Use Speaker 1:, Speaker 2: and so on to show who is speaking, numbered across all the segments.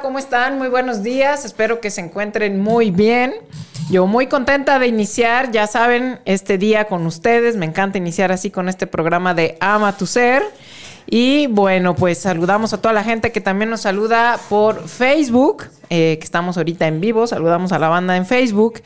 Speaker 1: ¿Cómo están? Muy buenos días, espero que se encuentren muy bien. Yo muy contenta de iniciar, ya saben, este día con ustedes. Me encanta iniciar así con este programa de Ama tu Ser. Y bueno, pues saludamos a toda la gente que también nos saluda por Facebook, eh, que estamos ahorita en vivo. Saludamos a la banda en Facebook.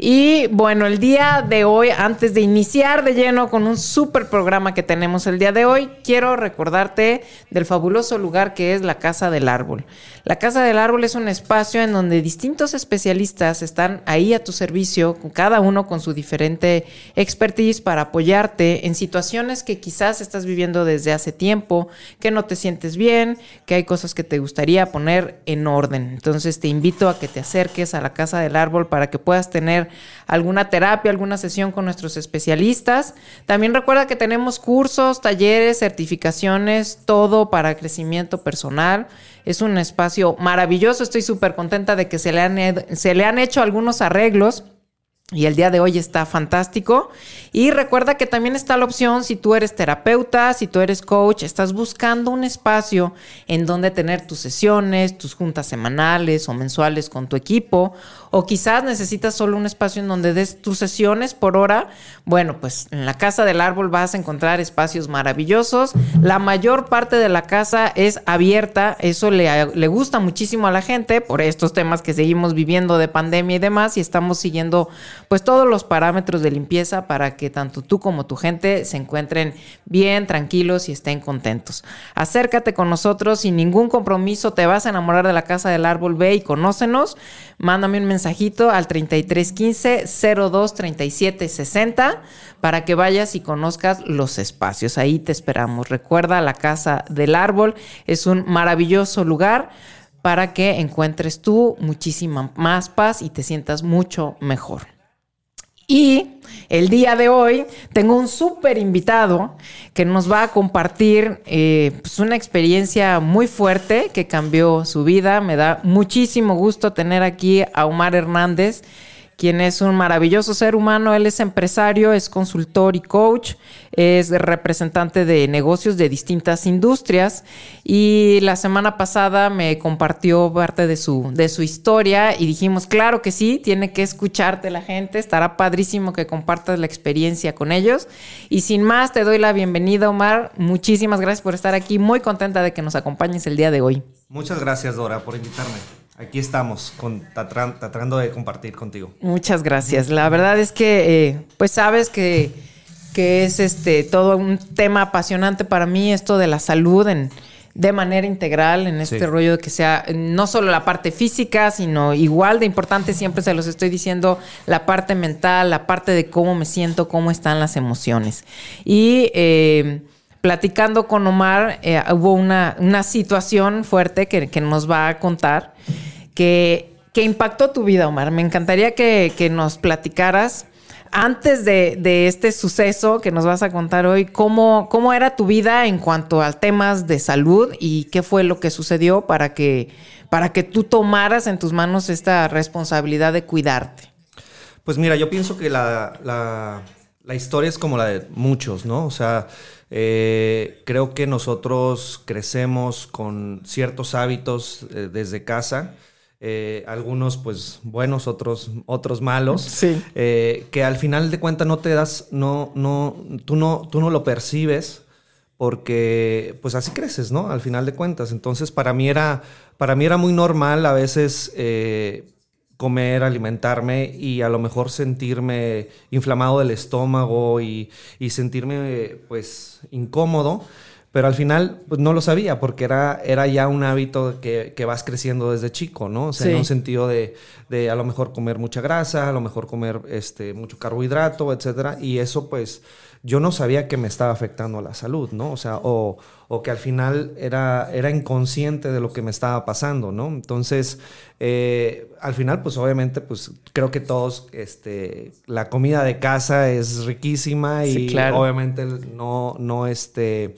Speaker 1: Y bueno, el día de hoy, antes de iniciar de lleno con un súper programa que tenemos el día de hoy, quiero recordarte del fabuloso lugar que es la Casa del Árbol. La Casa del Árbol es un espacio en donde distintos especialistas están ahí a tu servicio, cada uno con su diferente expertise para apoyarte en situaciones que quizás estás viviendo desde hace tiempo, que no te sientes bien, que hay cosas que te gustaría poner en orden. Entonces te invito a que te acerques a la Casa del Árbol para que puedas tener alguna terapia, alguna sesión con nuestros especialistas. También recuerda que tenemos cursos, talleres, certificaciones, todo para crecimiento personal. Es un espacio maravilloso. Estoy súper contenta de que se le, han, se le han hecho algunos arreglos. Y el día de hoy está fantástico. Y recuerda que también está la opción si tú eres terapeuta, si tú eres coach, estás buscando un espacio en donde tener tus sesiones, tus juntas semanales o mensuales con tu equipo, o quizás necesitas solo un espacio en donde des tus sesiones por hora. Bueno, pues en la Casa del Árbol vas a encontrar espacios maravillosos. La mayor parte de la casa es abierta. Eso le, le gusta muchísimo a la gente por estos temas que seguimos viviendo de pandemia y demás. Y estamos siguiendo pues todos los parámetros de limpieza para que tanto tú como tu gente se encuentren bien, tranquilos y estén contentos. Acércate con nosotros sin ningún compromiso, te vas a enamorar de la Casa del Árbol, ve y conócenos. Mándame un mensajito al 3315 02 37 60 para que vayas y conozcas los espacios. Ahí te esperamos. Recuerda, la Casa del Árbol es un maravilloso lugar para que encuentres tú muchísima más paz y te sientas mucho mejor. Y el día de hoy tengo un súper invitado que nos va a compartir eh, pues una experiencia muy fuerte que cambió su vida. Me da muchísimo gusto tener aquí a Omar Hernández quien es un maravilloso ser humano. Él es empresario, es consultor y coach, es representante de negocios de distintas industrias y la semana pasada me compartió parte de su, de su historia y dijimos, claro que sí, tiene que escucharte la gente, estará padrísimo que compartas la experiencia con ellos. Y sin más, te doy la bienvenida, Omar. Muchísimas gracias por estar aquí, muy contenta de que nos acompañes el día de hoy.
Speaker 2: Muchas gracias, Dora, por invitarme aquí estamos con, tratando de compartir contigo.
Speaker 1: Muchas gracias. La verdad es que, eh, pues sabes que, que, es este todo un tema apasionante para mí, esto de la salud en, de manera integral, en este rollo de que sea no solo la parte física, sino igual de importante, siempre se los estoy diciendo, la parte mental, la parte de cómo me siento, cómo están las emociones. Y... Eh, platicando con Omar, eh, hubo una, una, situación fuerte que, que, nos va a contar que, impactó tu vida, Omar. Me encantaría que, nos platicaras antes de, este suceso que nos vas a contar hoy, ¿cómo, ¿cómo era tu vida en cuanto a temas de salud y qué fue lo que sucedió para que, para que tú tomaras en tus manos esta responsabilidad de cuidarte?
Speaker 2: Pues mira, yo pienso que la, la, historia es como la de muchos, ¿no? O sea, eh, creo que nosotros crecemos con ciertos hábitos eh, desde casa eh, algunos pues buenos, otros, otros malos, eh, que al final de cuentas no te das, no, no, tú no, tú no lo percibes porque pues así creces, ¿no? Al final de cuentas. Entonces para mí era, para mí era muy normal a veces eh, comer, alimentarme y a lo mejor sentirme inflamado del estómago y, y sentirme pues incómodo pero al final pues no lo sabía porque era, era ya un hábito que, que vas creciendo desde chico, ¿no? O sea,
Speaker 1: Sí.
Speaker 2: en un sentido de, de a lo mejor comer mucha grasa, a lo mejor comer este, mucho carbohidrato, etcétera, y eso pues yo no sabía que me estaba afectando a la salud, ¿no? O sea, o, o que al final era, era inconsciente de lo que me estaba pasando, ¿no? Entonces, eh, al final, pues obviamente, pues creo que todos, este, la comida de casa es riquísima y
Speaker 1: Sí, claro.
Speaker 2: obviamente no, no, este,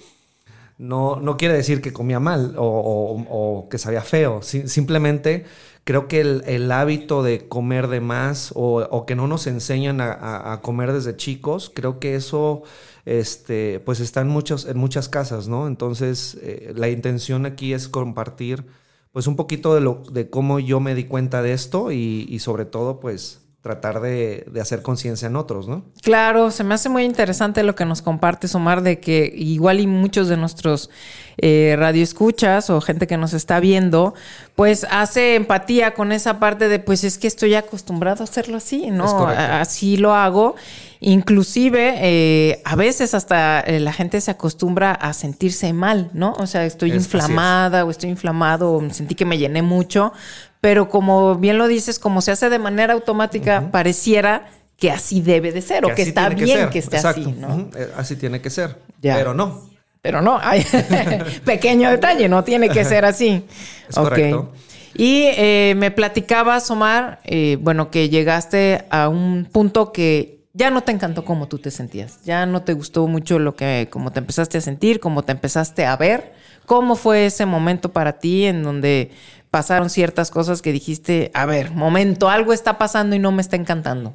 Speaker 2: no, no quiere decir que comía mal o, que sabía feo. Si- simplemente creo que el, el hábito de comer de más o, que no nos enseñan a, comer desde chicos, creo que eso este, pues está en, muchos, en muchas casas, ¿no? Entonces, eh, la intención aquí es compartir pues un poquito de, lo, de cómo yo me di cuenta de esto y sobre todo pues tratar de, de hacer conciencia en otros, ¿no?
Speaker 1: Claro, se me hace muy interesante lo que nos compartes, Omar, de que igual y muchos de nuestros eh, radioescuchas o gente que nos está viendo, pues hace empatía con esa parte de, pues es que estoy acostumbrado a hacerlo así, ¿no? Así lo hago. Inclusive, eh, a veces hasta eh, la gente se acostumbra a sentirse mal, ¿no? O sea, estoy
Speaker 2: es.
Speaker 1: inflamada o estoy inflamado o sentí que me llené mucho, pero como bien lo dices, como se hace de manera automática, pareciera que así debe de ser o que está bien que esté
Speaker 2: Exacto.
Speaker 1: así, ¿no?
Speaker 2: Eh, Así tiene que ser.
Speaker 1: Ya.
Speaker 2: Pero no.
Speaker 1: Pero no, hay pequeño detalle, no tiene que ser así.
Speaker 2: Es correcto.
Speaker 1: Y eh, me platicabas, Omar, eh, bueno, que llegaste a un punto que ya no te encantó como tú te sentías, ya no te gustó mucho lo que, como te empezaste a sentir, como te empezaste a ver. ¿Cómo fue ese momento para ti en donde pasaron ciertas cosas que dijiste, a ver, momento, algo está pasando y no me está encantando?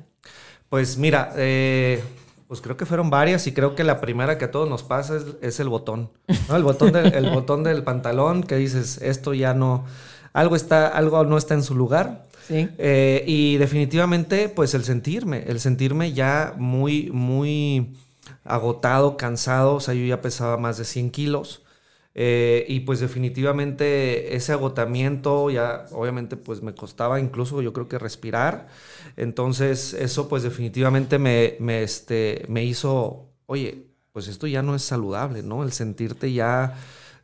Speaker 2: Pues mira, eh, pues creo que fueron varias y creo que la primera que a todos nos pasa es, es el botón. ¿no? El, botón del, el botón del pantalón que dices, esto ya no, algo, está, algo no está en su lugar.
Speaker 1: Sí.
Speaker 2: Eh, y definitivamente, pues el sentirme, el sentirme ya muy, muy agotado, cansado, o sea, yo ya pesaba más de 100 kilos. Eh, y pues definitivamente ese agotamiento ya obviamente pues me costaba incluso yo creo que respirar. Entonces eso pues definitivamente me, me, este, me hizo, oye, pues esto ya no es saludable, ¿no? El sentirte ya,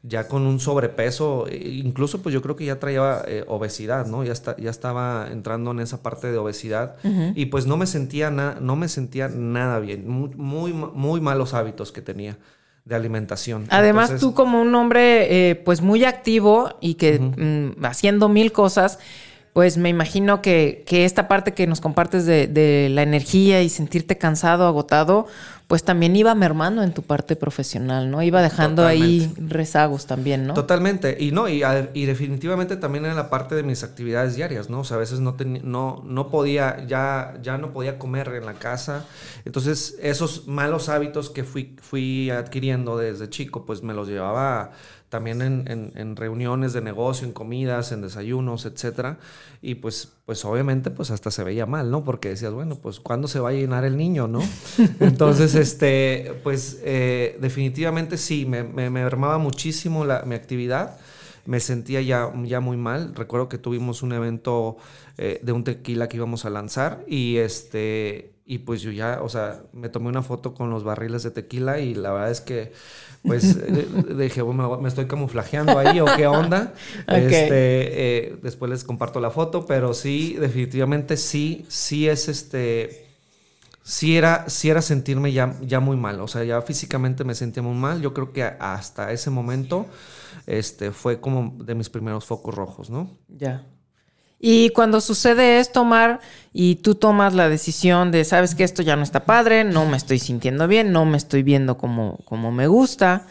Speaker 2: ya con un sobrepeso, e- incluso pues yo creo que ya traía eh, obesidad, ¿no? Ya, está, ya estaba entrando en esa parte de obesidad y pues no me sentía, na- no me sentía nada bien, muy, muy, muy malos hábitos que tenía de alimentación.
Speaker 1: Además,
Speaker 2: Entonces,
Speaker 1: tú como un hombre eh, pues muy activo y que mm, haciendo mil cosas, pues me imagino que, que esta parte que nos compartes de, de la energía y sentirte cansado, agotado, pues también iba mermando en tu parte profesional, ¿no? Iba dejando ahí rezagos también, ¿no?
Speaker 2: Totalmente. Y no, y, a- y definitivamente también en la parte de mis actividades diarias, ¿no? O sea, a veces no, teni- no, no podía, ya, ya no podía comer en la casa. Entonces, esos malos hábitos que fui, fui adquiriendo desde chico, pues me los llevaba también en, en- en reuniones de negocio, en comidas, en desayunos, etcétera. Y pues, pues obviamente, pues hasta se veía mal, ¿no? Porque decías, bueno, pues ¿cuándo se va a llenar el niño, no? Entonces, este, pues eh, definitivamente sí, me, me, me mermaba muchísimo la, mi actividad. Me sentía ya, ya muy mal. Recuerdo que tuvimos un evento eh, de un tequila que íbamos a lanzar y este y pues yo ya, o sea, me tomé una foto con los barriles de tequila y la verdad es que pues eh, dije, bueno, me estoy camuflajeando ahí o qué onda. Este, eh, después les comparto la foto, pero sí, definitivamente sí, sí es este, sí era, sí era sentirme ya, ya muy mal, o sea, ya físicamente me sentía muy mal. Yo creo que hasta ese momento, este, fue como de mis primeros focos rojos, ¿no?
Speaker 1: Ya. Y cuando sucede esto, Omar, y tú tomas la decisión de, sabes que esto ya no está padre, no me estoy sintiendo bien, no me estoy viendo como, como me gusta,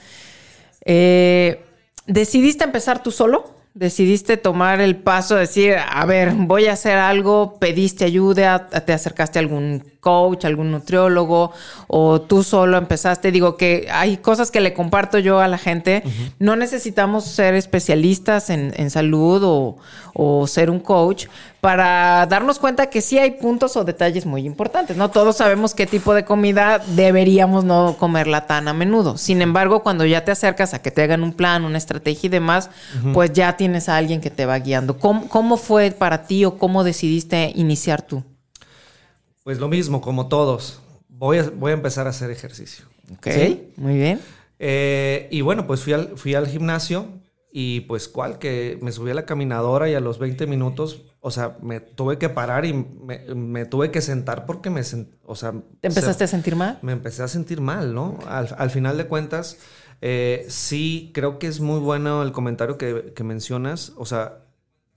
Speaker 1: eh, ¿decidiste empezar tú solo? ¿Decidiste tomar el paso de decir, a ver, voy a hacer algo, pediste ayuda, te acercaste a algún coach, algún nutriólogo, o tú solo empezaste? Digo que hay cosas que le comparto yo a la gente. No necesitamos ser especialistas en, en salud o, o ser un coach para darnos cuenta que sí hay puntos o detalles muy importantes. No todos sabemos qué tipo de comida deberíamos no comerla tan a menudo. Sin embargo, cuando ya te acercas a que te hagan un plan, una estrategia y demás, pues ya tienes a alguien que te va guiando. ¿Cómo, cómo fue para ti o cómo decidiste iniciar tú?
Speaker 2: Pues lo mismo, como todos. Voy a, voy a empezar a hacer ejercicio.
Speaker 1: Ok,
Speaker 2: ¿Sí?
Speaker 1: muy bien.
Speaker 2: Eh, y bueno, pues fui al, fui al gimnasio y pues cuál, que me subí a la caminadora y a los 20 minutos, o sea, me tuve que parar y me, tuve que sentar porque me, o sea...
Speaker 1: ¿Te empezaste a sentir mal?
Speaker 2: Me empecé a sentir mal, ¿no? Al, final de cuentas, eh, sí, creo que es muy bueno el comentario que, que mencionas, o sea,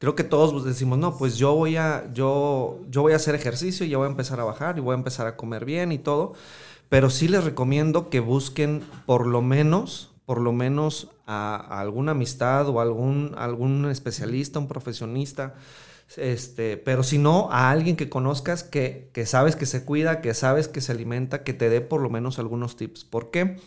Speaker 2: creo que todos decimos, no, pues yo voy a, yo, yo voy a hacer ejercicio y ya voy a empezar a bajar y voy a empezar a comer bien y todo. Pero sí les recomiendo que busquen por lo menos, por lo menos a, alguna amistad o algún, algún especialista, un profesionista. Este, pero si no, a alguien que conozcas que, que sabes que se cuida, que sabes que se alimenta, que te dé por lo menos algunos tips. ¿Por qué?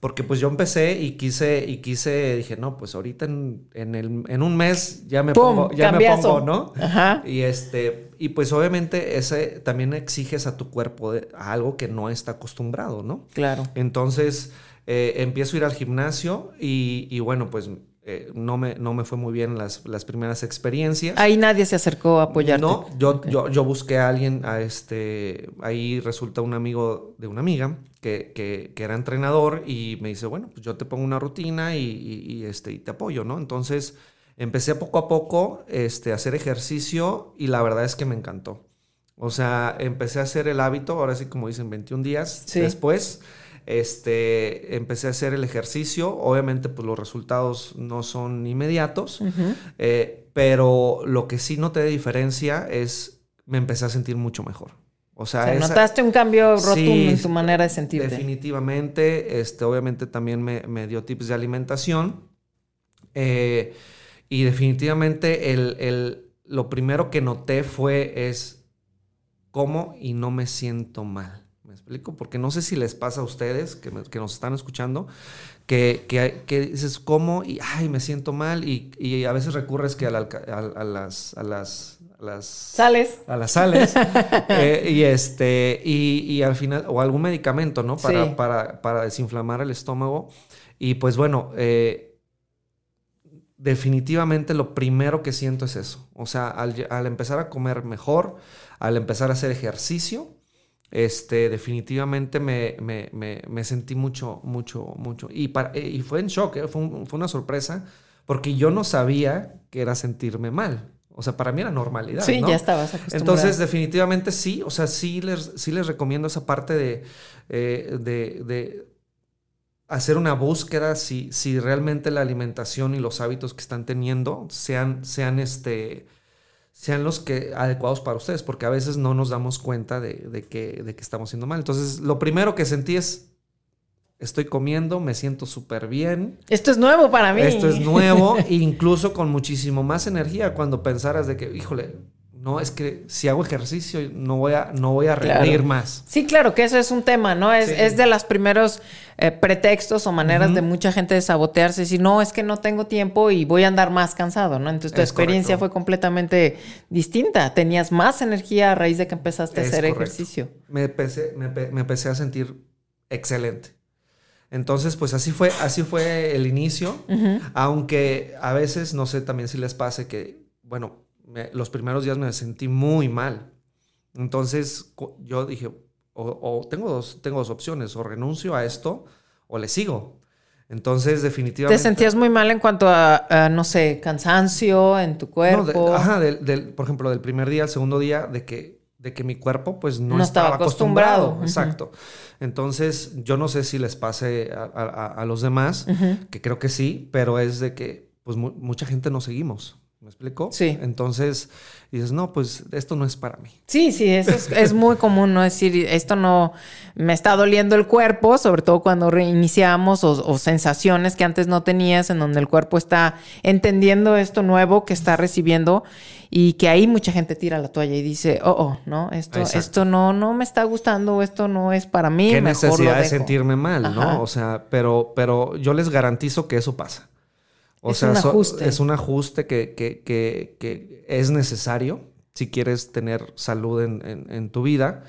Speaker 2: Porque pues yo empecé y quise, y quise, dije, no, pues ahorita en, el, en un mes ya me pongo, ya me pongo, ¿no? Ajá. Y este, y pues obviamente ese también exiges a tu cuerpo a algo que no está acostumbrado, ¿no?
Speaker 1: Claro.
Speaker 2: Entonces, eh, empiezo a ir al gimnasio y, y bueno, pues eh, no, me, no me fue muy bien las, las, primeras experiencias.
Speaker 1: Ahí nadie se acercó a apoyarte.
Speaker 2: No, yo, yo, yo, busqué a alguien, a este, ahí resulta un amigo de una amiga que, que, que era entrenador y me dice, bueno, pues yo te pongo una rutina y, y, este, y te apoyo, ¿no? Entonces empecé poco a poco este, a hacer ejercicio y la verdad es que me encantó. O sea, empecé a hacer el hábito, ahora sí como dicen, 21 días después este, empecé a hacer el ejercicio. Obviamente, pues los resultados no son inmediatos, eh, pero lo que sí noté de diferencia es me empecé a sentir mucho mejor. O sea,
Speaker 1: notaste un cambio rotundo en tu manera de sentirte.
Speaker 2: Definitivamente, este, obviamente también me, dio tips de alimentación. Eh, y definitivamente el, lo primero que noté fue es cómo y no me siento mal. ¿Me explico? Porque no sé si les pasa a ustedes que, nos están escuchando, que, que, dices, ¿cómo? Y, ay, me siento mal. Y, a veces recurres que a, las... A las las
Speaker 1: sales
Speaker 2: a las sales eh, y este y, al final o algún medicamento no para, para, para, desinflamar el estómago y pues bueno eh, definitivamente lo primero que siento es eso o sea al, al empezar a comer mejor al empezar a hacer ejercicio este, definitivamente me, me, me, sentí mucho, mucho, mucho. Y, para, y fue en shock, ¿eh? fue, fue, una sorpresa, porque yo no sabía que era sentirme mal. O sea, para mí era normalidad.
Speaker 1: Sí, ya estabas acostumbrado.
Speaker 2: Entonces, definitivamente sí, o sea, sí les, sí les recomiendo esa parte de, eh, de, de hacer una búsqueda si, si realmente la alimentación y los hábitos que están teniendo sean, sean este, sean los que adecuados para ustedes, porque a veces no nos damos cuenta de, que, de que estamos haciendo mal. Entonces, lo primero que sentí es, estoy comiendo, me siento súper bien.
Speaker 1: Esto es nuevo para mí.
Speaker 2: Esto es nuevo, incluso con muchísimo más energía cuando pensaras de que, híjole, no, es que si hago ejercicio no voy a, no voy a rendir más.
Speaker 1: Sí, claro, que eso es un tema, ¿no? Es, es de los primeros eh, pretextos o maneras de mucha gente de sabotearse. Si no, es que no tengo tiempo y voy a andar más cansado, ¿no? Entonces tu experiencia fue completamente distinta. Tenías más energía a raíz de que empezaste a hacer ejercicio.
Speaker 2: Me empecé, me, empecé a sentir excelente. Entonces, pues así fue, así fue el inicio. Aunque a veces, no sé también si les pase que, bueno, los primeros días me sentí muy mal. Entonces yo dije, o, tengo, dos, tengo dos opciones, o renuncio a esto o le sigo. Entonces, definitivamente.
Speaker 1: ¿Te sentías muy mal en cuanto a, no sé, cansancio en tu cuerpo?
Speaker 2: ajá, del, por ejemplo, del primer día al segundo día, de que, de que mi cuerpo, pues no, estaba, acostumbrado. Exacto. Entonces, yo no sé si les pase a, los demás, que creo que sí, pero es de que, pues, mucha gente no seguimos. ¿Me explico?
Speaker 1: Sí.
Speaker 2: Entonces dices, no, pues esto no es para mí.
Speaker 1: Sí, sí, eso es, muy común, ¿no? decir, esto no me está doliendo el cuerpo, sobre todo cuando reiniciamos o, sensaciones que antes no tenías, en donde el cuerpo está entendiendo esto nuevo que está recibiendo y que ahí mucha gente tira la toalla y dice, oh, oh, no, esto, esto no, no me está gustando, esto no es para mí.
Speaker 2: Qué necesidad de sentirme mal, ¿no? O sea, pero, pero yo les garantizo que eso pasa. O es sea, un ajuste. es un ajuste que, que, que, es necesario si quieres tener salud en, en, tu vida.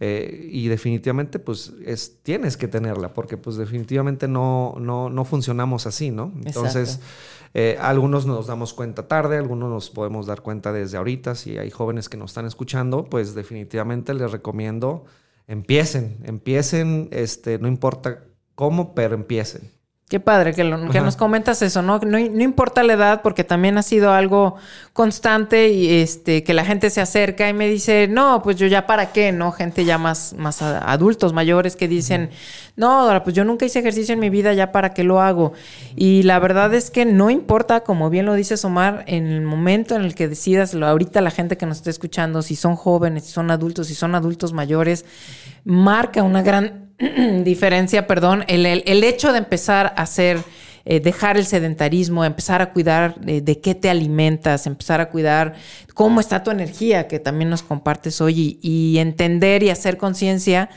Speaker 2: Eh, y definitivamente, pues, es, tienes que tenerla, porque pues definitivamente no, no, no funcionamos así, ¿no? Entonces, eh, algunos nos damos cuenta tarde, algunos nos podemos dar cuenta desde ahorita. Si hay jóvenes que nos están escuchando, pues definitivamente les recomiendo empiecen, empiecen, este, no importa cómo, pero empiecen.
Speaker 1: Qué padre que, que nos comentas eso, ¿no? ¿no? ¿no? importa la edad, porque también ha sido algo constante y este, que la gente se acerca y me dice, no, pues yo ya para qué, ¿no? Gente ya más, más adultos, mayores, que dicen, no, pues yo nunca hice ejercicio en mi vida, ya para qué lo hago. Y la verdad es que no importa, como bien lo dices Omar, en el momento en el que decidas, ahorita la gente que nos está escuchando, si son jóvenes, si son adultos, si son adultos mayores, marca una gran diferencia, perdón, el, el, hecho de empezar a hacer, eh, dejar el sedentarismo, empezar a cuidar de, qué te alimentas, empezar a cuidar cómo está tu energía, que también nos compartes hoy, y, entender y hacer conciencia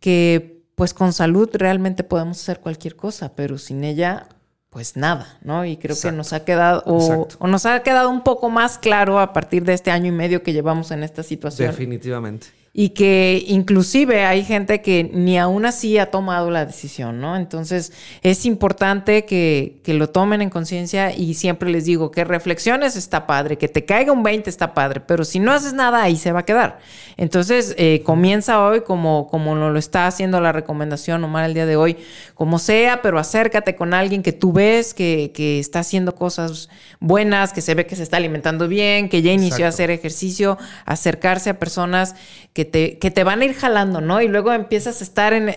Speaker 1: que pues con salud realmente podemos hacer cualquier cosa, pero sin ella pues nada, ¿no? Y creo que nos ha quedado, o, o, nos ha quedado un poco más claro a partir de este año y medio que llevamos en esta situación.
Speaker 2: Definitivamente
Speaker 1: y que inclusive hay gente que ni aún así ha tomado la decisión, ¿no? Entonces es importante que, que lo tomen en conciencia y siempre les digo que reflexiones está padre, que te caiga un 20 está padre, pero si no haces nada ahí se va a quedar. Entonces eh, comienza hoy como, como lo está haciendo la recomendación Omar el día de hoy, como sea, pero acércate con alguien que tú ves que, que está haciendo cosas buenas, que se ve que se está alimentando bien, que ya inició a hacer ejercicio, acercarse a personas que que te, van a ir jalando, ¿no? Y luego empiezas a estar en,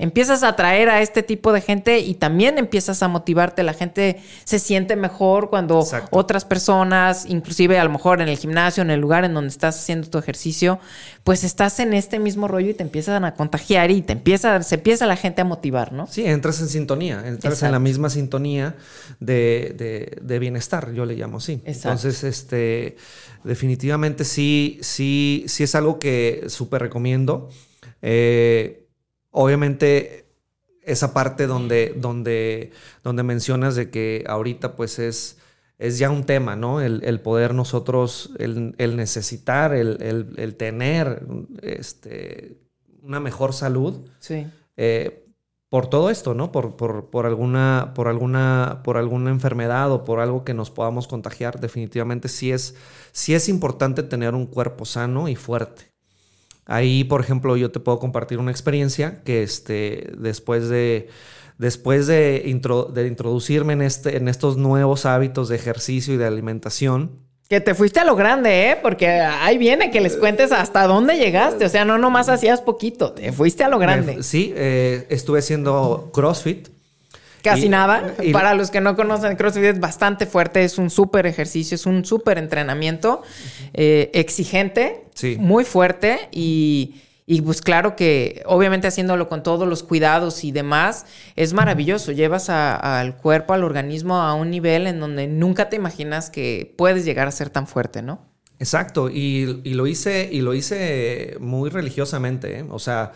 Speaker 1: empiezas a atraer a este tipo de gente y también empiezas a motivarte. La gente se siente mejor cuando otras personas, inclusive a lo mejor en el gimnasio, en el lugar en donde estás haciendo tu ejercicio, pues estás en este mismo rollo y te empiezan a contagiar y te empieza, se empieza la gente a motivar, ¿no?
Speaker 2: Sí, entras en sintonía, entras en la misma sintonía de, de, bienestar, yo le llamo así. Entonces, este definitivamente sí, sí, sí es algo que súper recomiendo. Eh, obviamente, esa parte donde, donde, donde mencionas de que ahorita pues es, es ya un tema, ¿no? El, poder nosotros, el, necesitar, el, tener este, una mejor salud.
Speaker 1: Sí.
Speaker 2: Eh, por todo esto, ¿no? Por, por, alguna, por, alguna, por alguna enfermedad o por algo que nos podamos contagiar, definitivamente sí es, sí es importante tener un cuerpo sano y fuerte. Ahí, por ejemplo, yo te puedo compartir una experiencia que este, después de, después de, de introducirme en, este, en estos nuevos hábitos de ejercicio y de alimentación,
Speaker 1: que te fuiste a lo grande, ¿eh? Porque ahí viene que les cuentes hasta dónde llegaste. O sea, no nomás hacías poquito, te fuiste a lo grande.
Speaker 2: sí, eh, estuve haciendo CrossFit.
Speaker 1: Casi nada. Para los que no conocen, CrossFit es bastante fuerte, es un súper ejercicio, es un súper entrenamiento eh, exigente, muy fuerte y y pues claro que obviamente haciéndolo con todos los cuidados y demás, es maravilloso. Llevas al cuerpo, al organismo a un nivel en donde nunca te imaginas que puedes llegar a ser tan fuerte, ¿no?
Speaker 2: Exacto, y, lo, hice, y lo hice muy religiosamente, ¿eh? o sea,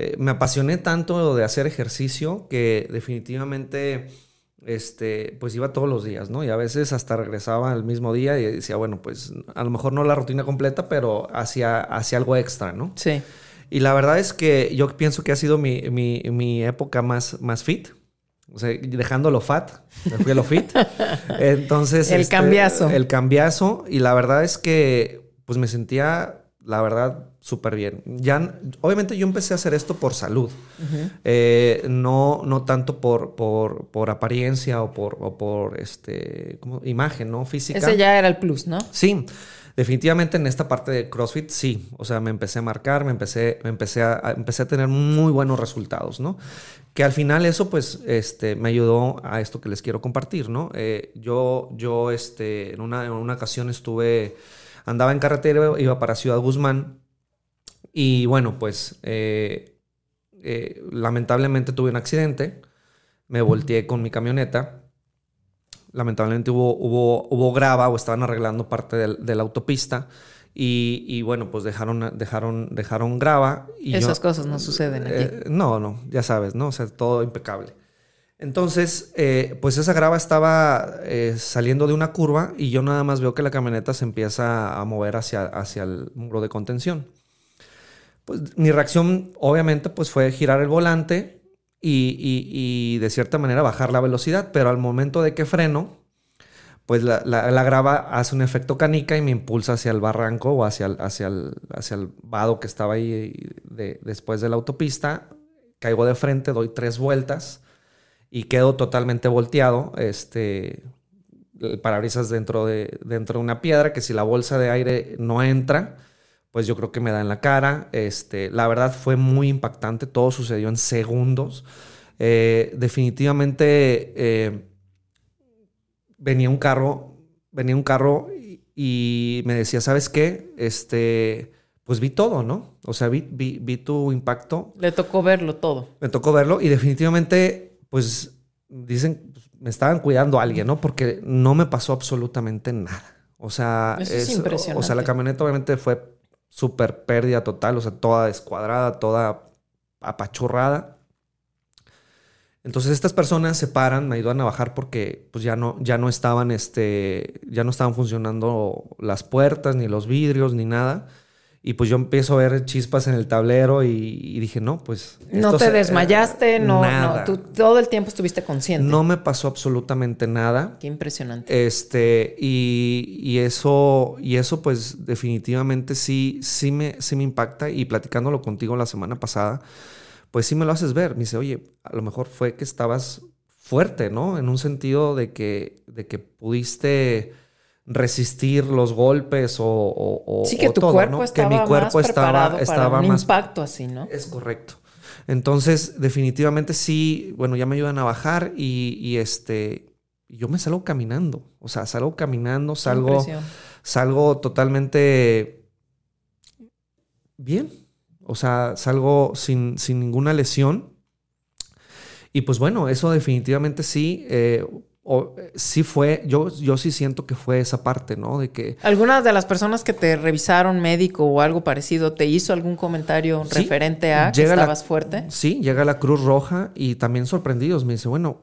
Speaker 2: eh, me apasioné tanto de hacer ejercicio que definitivamente este, pues iba todos los días, ¿no? Y a veces hasta regresaba al mismo día y decía, bueno, pues a lo mejor no la rutina completa, pero hacía, hacía algo extra, ¿no?
Speaker 1: Sí.
Speaker 2: Y la verdad es que yo pienso que ha sido mi, mi, época más, más fit. O sea, dejando lo fat, me fui a lo fit. Entonces.
Speaker 1: el este, cambiazo.
Speaker 2: El cambiazo. Y la verdad es que, pues me sentía, la verdad, súper bien. Ya, obviamente yo empecé a hacer esto por salud, eh, no, no tanto por, por, por apariencia o por, o por este, imagen, ¿no? Física.
Speaker 1: Ese ya era el plus, ¿no?
Speaker 2: Sí, definitivamente en esta parte de CrossFit sí, o sea, me empecé a marcar, me empecé, me empecé, a, empecé a tener muy buenos resultados, ¿no? Que al final eso pues este, me ayudó a esto que les quiero compartir, ¿no? Eh, yo, yo este, en, una, en una ocasión estuve, andaba en carretera, iba para Ciudad Guzmán, y bueno, pues eh, eh, lamentablemente tuve un accidente, me volteé con mi camioneta. Lamentablemente hubo, hubo, hubo grava o estaban arreglando parte de la autopista. Y, bueno, pues dejaron, dejaron, dejaron grava. Y
Speaker 1: Esas cosas no suceden aquí.
Speaker 2: Eh, no, no, ya sabes, ¿no? O sea, todo impecable. Entonces, pues esa grava estaba saliendo de una curva y yo nada más veo que la camioneta se empieza a mover hacia, hacia el muro de contención pues mi reacción obviamente pues fue girar el volante y, de cierta manera bajar la velocidad, pero al momento de que freno, pues la, grava hace un efecto canica y me impulsa hacia el barranco o hacia el, hacia el, hacia el vado que estaba ahí después de la autopista. Caigo de frente, doy tres vueltas y quedo totalmente volteado, este, el parabrisas dentro de, dentro de una piedra, que si la bolsa de aire no entra, pues yo creo que me da en la cara. Este, la verdad fue muy impactante, todo sucedió en segundos. Eh, definitivamente eh, venía un carro, venía un carro y, me decía, ¿sabes qué? Este, pues vi todo, ¿no? O sea, vi, vi, tu impacto.
Speaker 1: Le tocó verlo todo.
Speaker 2: Me tocó verlo y definitivamente, pues dicen, pues, me estaban cuidando a alguien, ¿no? Porque no me pasó absolutamente nada. O sea,
Speaker 1: es, impresionante.
Speaker 2: O sea, la camioneta obviamente fue súper pérdida total, o sea, toda descuadrada, toda apachurrada. Entonces estas personas se paran, me ayudan a bajar porque pues ya no, ya no estaban, este, ya no estaban funcionando las puertas, ni los vidrios, ni nada. Y pues yo empiezo a ver chispas en el tablero y, dije, no, pues...
Speaker 1: No te desmayaste, no, no, tú todo el tiempo estuviste consciente.
Speaker 2: No me pasó absolutamente nada.
Speaker 1: Qué impresionante.
Speaker 2: Este, y, y, eso, y eso pues definitivamente sí, sí me, sí me impacta. Y platicándolo contigo la semana pasada, pues sí me lo haces ver. Me dice, oye, a lo mejor fue que estabas fuerte, ¿no? En un sentido de que, de que pudiste resistir los golpes o,
Speaker 1: sí que tu cuerpo estaba que mi cuerpo estaba, estaba un impacto así no
Speaker 2: es correcto. Entonces definitivamente sí bueno ya me ayudan a bajar y, este yo me salgo caminando. O sea salgo caminando salgo salgo totalmente bien. O sea, salgo sin, sin ninguna lesión. Y pues bueno, eso definitivamente sí, eh, sí fue, yo, yo sí siento que fue esa parte, ¿no? De que...
Speaker 1: ¿Algunas de las personas que te revisaron médico o algo parecido te hizo algún comentario referente a que estabas fuerte?
Speaker 2: Sí, llega la Cruz Roja y también sorprendidos me dice, bueno,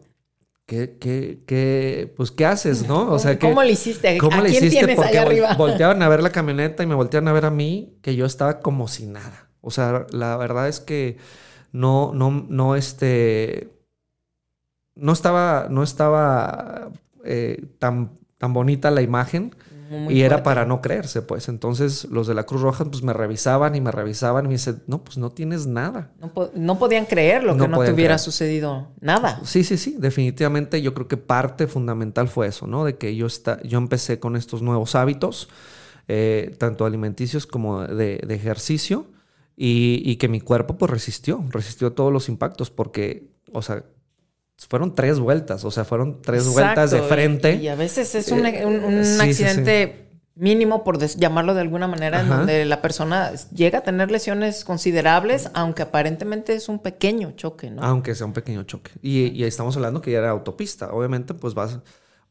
Speaker 2: ¿qué, qué, qué, pues, ¿qué haces, no?
Speaker 1: O sea, ¿cómo le hiciste? ¿Cómo ¿A le quién hiciste? Tienes Porque arriba?
Speaker 2: volteaban a ver la camioneta y me volteaban a ver a mí, que yo estaba como si nada. O sea, la verdad es que no, no, no, este, no estaba, no estaba eh, tan, tan bonita la imagen. y era para no creerse, pues. Entonces los de la Cruz Roja pues me revisaban y me revisaban y me dicen, no, pues no tienes nada.
Speaker 1: No, podían creer lo que no te hubiera sucedido. Nada.
Speaker 2: Sí, sí, sí. Definitivamente yo creo que parte fundamental fue eso, ¿no? De que yo, está, yo empecé con estos nuevos hábitos, eh, tanto alimenticios como de, de ejercicio. Y, que mi cuerpo pues resistió, resistió todos los impactos porque, o sea, fueron tres vueltas, o sea, fueron tres vueltas de frente.
Speaker 1: Y, a veces es un, eh, accidente mínimo, por llamarlo de alguna manera, en donde la persona llega a tener lesiones considerables, aunque aparentemente es un pequeño choque, ¿no?
Speaker 2: Aunque sea un pequeño choque. Y, y estamos hablando que ya era autopista. Obviamente, pues vas,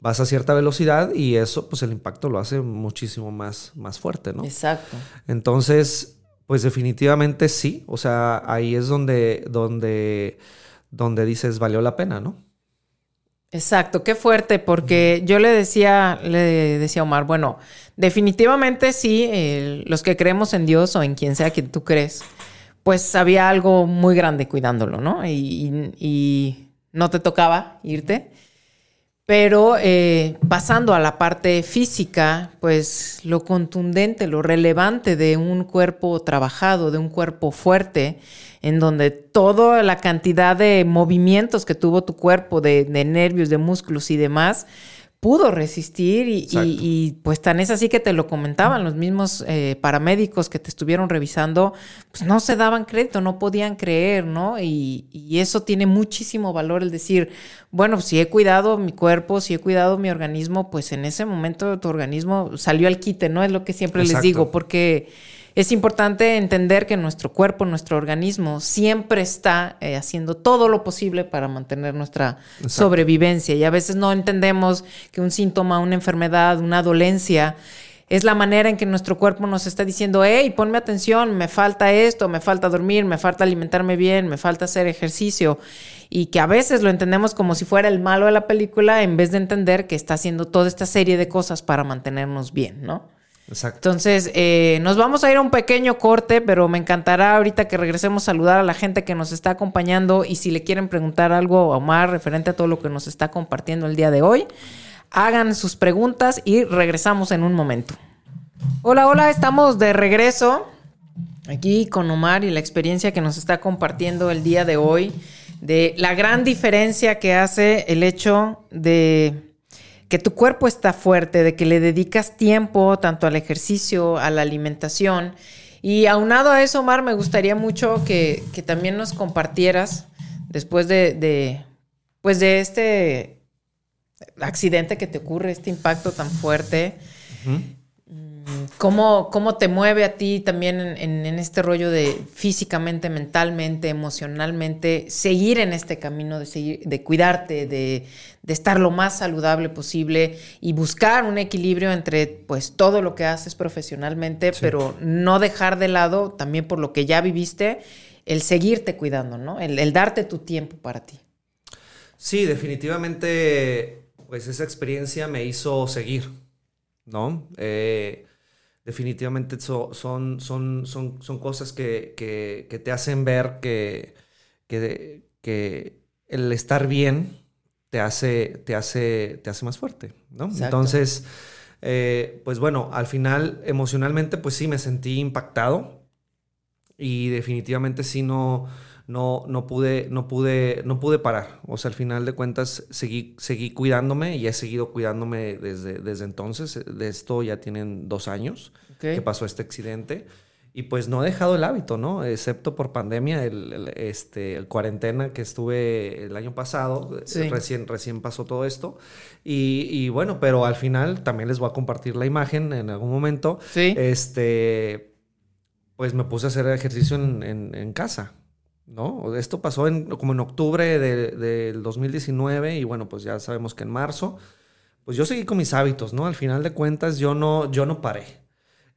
Speaker 2: vas a cierta velocidad y eso, pues el impacto lo hace muchísimo más, más fuerte, ¿no?
Speaker 1: Exacto.
Speaker 2: Entonces, pues definitivamente sí. O sea, ahí es donde, donde, donde dices, valió la pena, ¿no?
Speaker 1: Exacto, qué fuerte, porque yo le decía, le decía a Omar, bueno, definitivamente sí, los que creemos en Dios o en quien sea que tú crees, pues había algo muy grande cuidándolo, ¿no? y no te tocaba irte. Pero eh, pasando a la parte física, pues lo contundente, lo relevante de un cuerpo trabajado, de un cuerpo fuerte, en donde toda la cantidad de movimientos que tuvo tu cuerpo, de nervios, de músculos y demás, pudo resistir y, pues tan es así que te lo comentaban los mismos eh, paramédicos que te estuvieron revisando, pues no se daban crédito, no podían creer, ¿no? Y, eso tiene muchísimo valor el decir, bueno, si he cuidado mi cuerpo, si he cuidado mi organismo, pues en ese momento tu organismo salió al quite, ¿no? Es lo que siempre les digo, porque es importante entender que nuestro cuerpo, nuestro organismo, siempre está eh, haciendo todo lo posible para mantener nuestra sobrevivencia. Y a veces no entendemos que un síntoma, una enfermedad, una dolencia es la manera en que nuestro cuerpo nos está diciendo, hey, ponme atención, me falta esto, me falta dormir, me falta alimentarme bien, me falta hacer ejercicio. Y que a veces lo entendemos como si fuera el malo de la película en vez de entender que está haciendo toda esta serie de cosas para mantenernos bien, ¿no?
Speaker 2: Exacto.
Speaker 1: Entonces, eh, nos vamos a ir a un pequeño corte, pero me encantará ahorita que regresemos a saludar a la gente que nos está acompañando y si le quieren preguntar algo a Omar referente a todo lo que nos está compartiendo el día de hoy, hagan sus preguntas y regresamos en un momento. Hola, hola, estamos de regreso aquí con Omar y la experiencia que nos está compartiendo el día de hoy de la gran diferencia que hace el hecho de que tu cuerpo está fuerte, de que le dedicas tiempo tanto al ejercicio, a la alimentación. Y aunado a eso, Omar, me gustaría mucho que, también nos compartieras, después de, pues de este accidente que te ocurre, este impacto tan fuerte, ¿Cómo, ¿Cómo, te mueve a ti también en, este rollo de físicamente, mentalmente, emocionalmente, seguir en este camino de, seguir, de cuidarte, de, estar lo más saludable posible y buscar un equilibrio entre pues todo lo que haces profesionalmente, pero no dejar de lado también por lo que ya viviste, el seguirte cuidando, ¿no? El, el darte tu tiempo para ti.
Speaker 2: Sí, definitivamente, pues esa experiencia me hizo seguir, ¿no? Eh, definitivamente son, son, son, son cosas que, te hacen ver que, que, el estar bien te hace, te hace, te hace más fuerte, ¿no? Entonces, eh, pues bueno, al final emocionalmente pues sí me sentí impactado y definitivamente sí no, no, no, pude, no, pude, no pude parar. O sea, al final de cuentas seguí, seguí cuidándome y he seguido cuidándome desde, desde entonces. De esto ya tienen dos años que pasó este accidente. Y pues no he dejado el hábito, ¿no? Excepto por pandemia, el, este, cuarentena que estuve el año pasado, recién, recién pasó todo esto. Y, bueno, pero al final también les voy a compartir la imagen en algún momento.
Speaker 1: Sí.
Speaker 2: Este, pues me puse a hacer ejercicio en, en casa. ¿No? Esto pasó en, como en octubre del 2019 y bueno, pues ya sabemos que en marzo, pues yo seguí con mis hábitos, ¿no? Al final de cuentas yo no, yo no paré.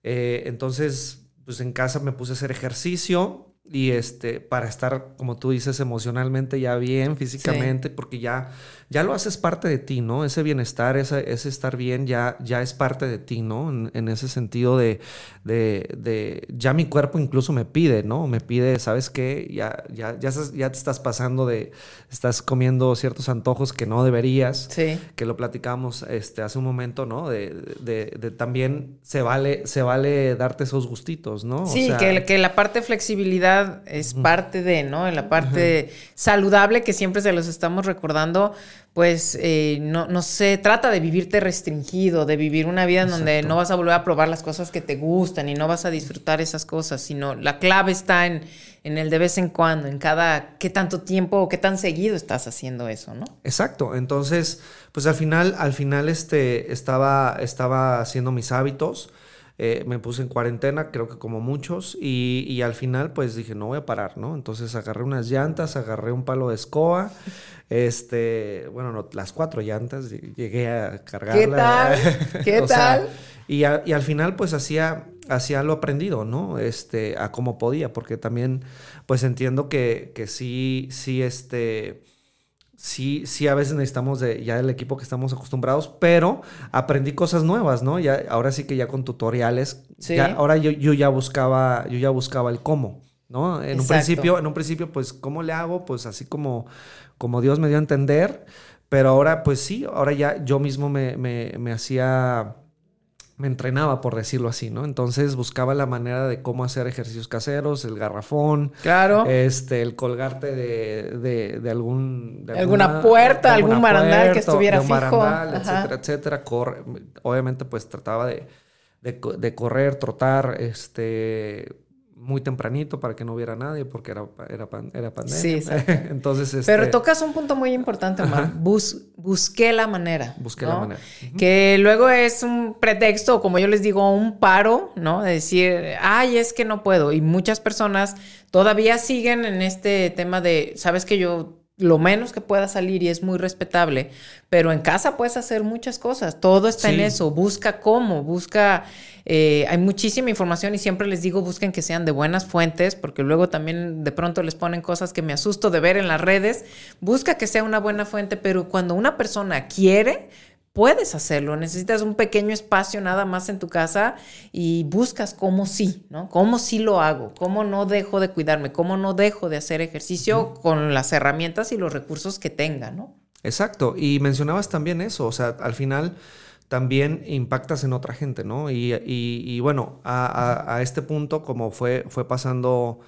Speaker 2: Eh, entonces, pues en casa me puse a hacer ejercicio, y este, para estar, como tú dices, emocionalmente ya bien, físicamente, porque ya, ya lo haces parte de ti, ¿no? Ese bienestar, ese, ese estar bien ya, ya es parte de ti, ¿no? En, ese sentido de, de, ya mi cuerpo incluso me pide, ¿no? Me pide, ¿sabes qué? Ya, ya, ya, ya te estás pasando de, estás comiendo ciertos antojos que no deberías,
Speaker 1: sí.
Speaker 2: que lo platicamos este, hace un momento, ¿no? De, de, también se vale, se vale darte esos gustitos, ¿no?
Speaker 1: Sí, que, que la parte de flexibilidad es parte de, ¿no? En la parte saludable que siempre se los estamos recordando, pues eh, no, no, se trata de vivirte restringido, de vivir una vida en donde no vas a volver a probar las cosas que te gustan y no vas a disfrutar esas cosas, sino la clave está en, en el de vez en cuando, en cada qué tanto tiempo o qué tan seguido estás haciendo eso, ¿no?
Speaker 2: Exacto. Entonces, pues al final, al final este, estaba, estaba haciendo mis hábitos. Eh, me puse en cuarentena, creo que como muchos, y, al final pues dije, no voy a parar, ¿no? Entonces agarré unas llantas, agarré un palo de escoba, este, bueno, las cuatro llantas, llegué a cargarla.
Speaker 1: ¿Qué tal? ¿Qué tal?
Speaker 2: y, al final pues hacía, hacía lo aprendido, ¿no? Este, a cómo podía, porque también pues entiendo que, que sí, sí, este sí, sí, a veces necesitamos de ya el equipo que estamos acostumbrados, pero aprendí cosas nuevas, ¿no? Ya, ahora sí que ya con tutoriales, ahora yo, yo, ya buscaba, yo ya buscaba el cómo, ¿no? En un principio, en un principio, pues, ¿cómo le hago? Pues así como, como Dios me dio a entender, pero ahora, pues sí, ahora ya yo mismo me, me, me hacía me entrenaba, por decirlo así, ¿no? Entonces buscaba la manera de cómo hacer ejercicios caseros, el garrafón.
Speaker 1: Claro.
Speaker 2: Este, el colgarte de, de, algún...
Speaker 1: De alguna, puerta, algún barandal que estuviera fijo.
Speaker 2: etcétera, etcétera. obviamente, pues trataba de, de correr, trotar, este muy tempranito para que no hubiera nadie porque era, era, era pandemia.
Speaker 1: Sí,
Speaker 2: Entonces, este...
Speaker 1: Pero tocas un punto muy importante, Omar. busqué la manera.
Speaker 2: Busqué la manera.
Speaker 1: Que luego es un pretexto, como yo les digo, un paro, ¿no? De decir, ay, es que no puedo. Y muchas personas todavía siguen en este tema de, sabes que yo lo menos que pueda salir y es muy respetable, pero en casa puedes hacer muchas cosas, todo está en eso, busca cómo, busca, eh, hay muchísima información y siempre les digo busquen que sean de buenas fuentes, porque luego también de pronto les ponen cosas que me asusto de ver en las redes, busca que sea una buena fuente, pero cuando una persona quiere, puedes hacerlo, necesitas un pequeño espacio nada más en tu casa y buscas cómo sí, ¿no? Cómo sí lo hago, cómo no dejo de cuidarme, cómo no dejo de hacer ejercicio con las herramientas y los recursos que tenga, ¿no?
Speaker 2: Exacto, y mencionabas también eso, o sea, al final también impactas en otra gente, ¿no? Y, bueno, a, este punto, como fue, fue pasando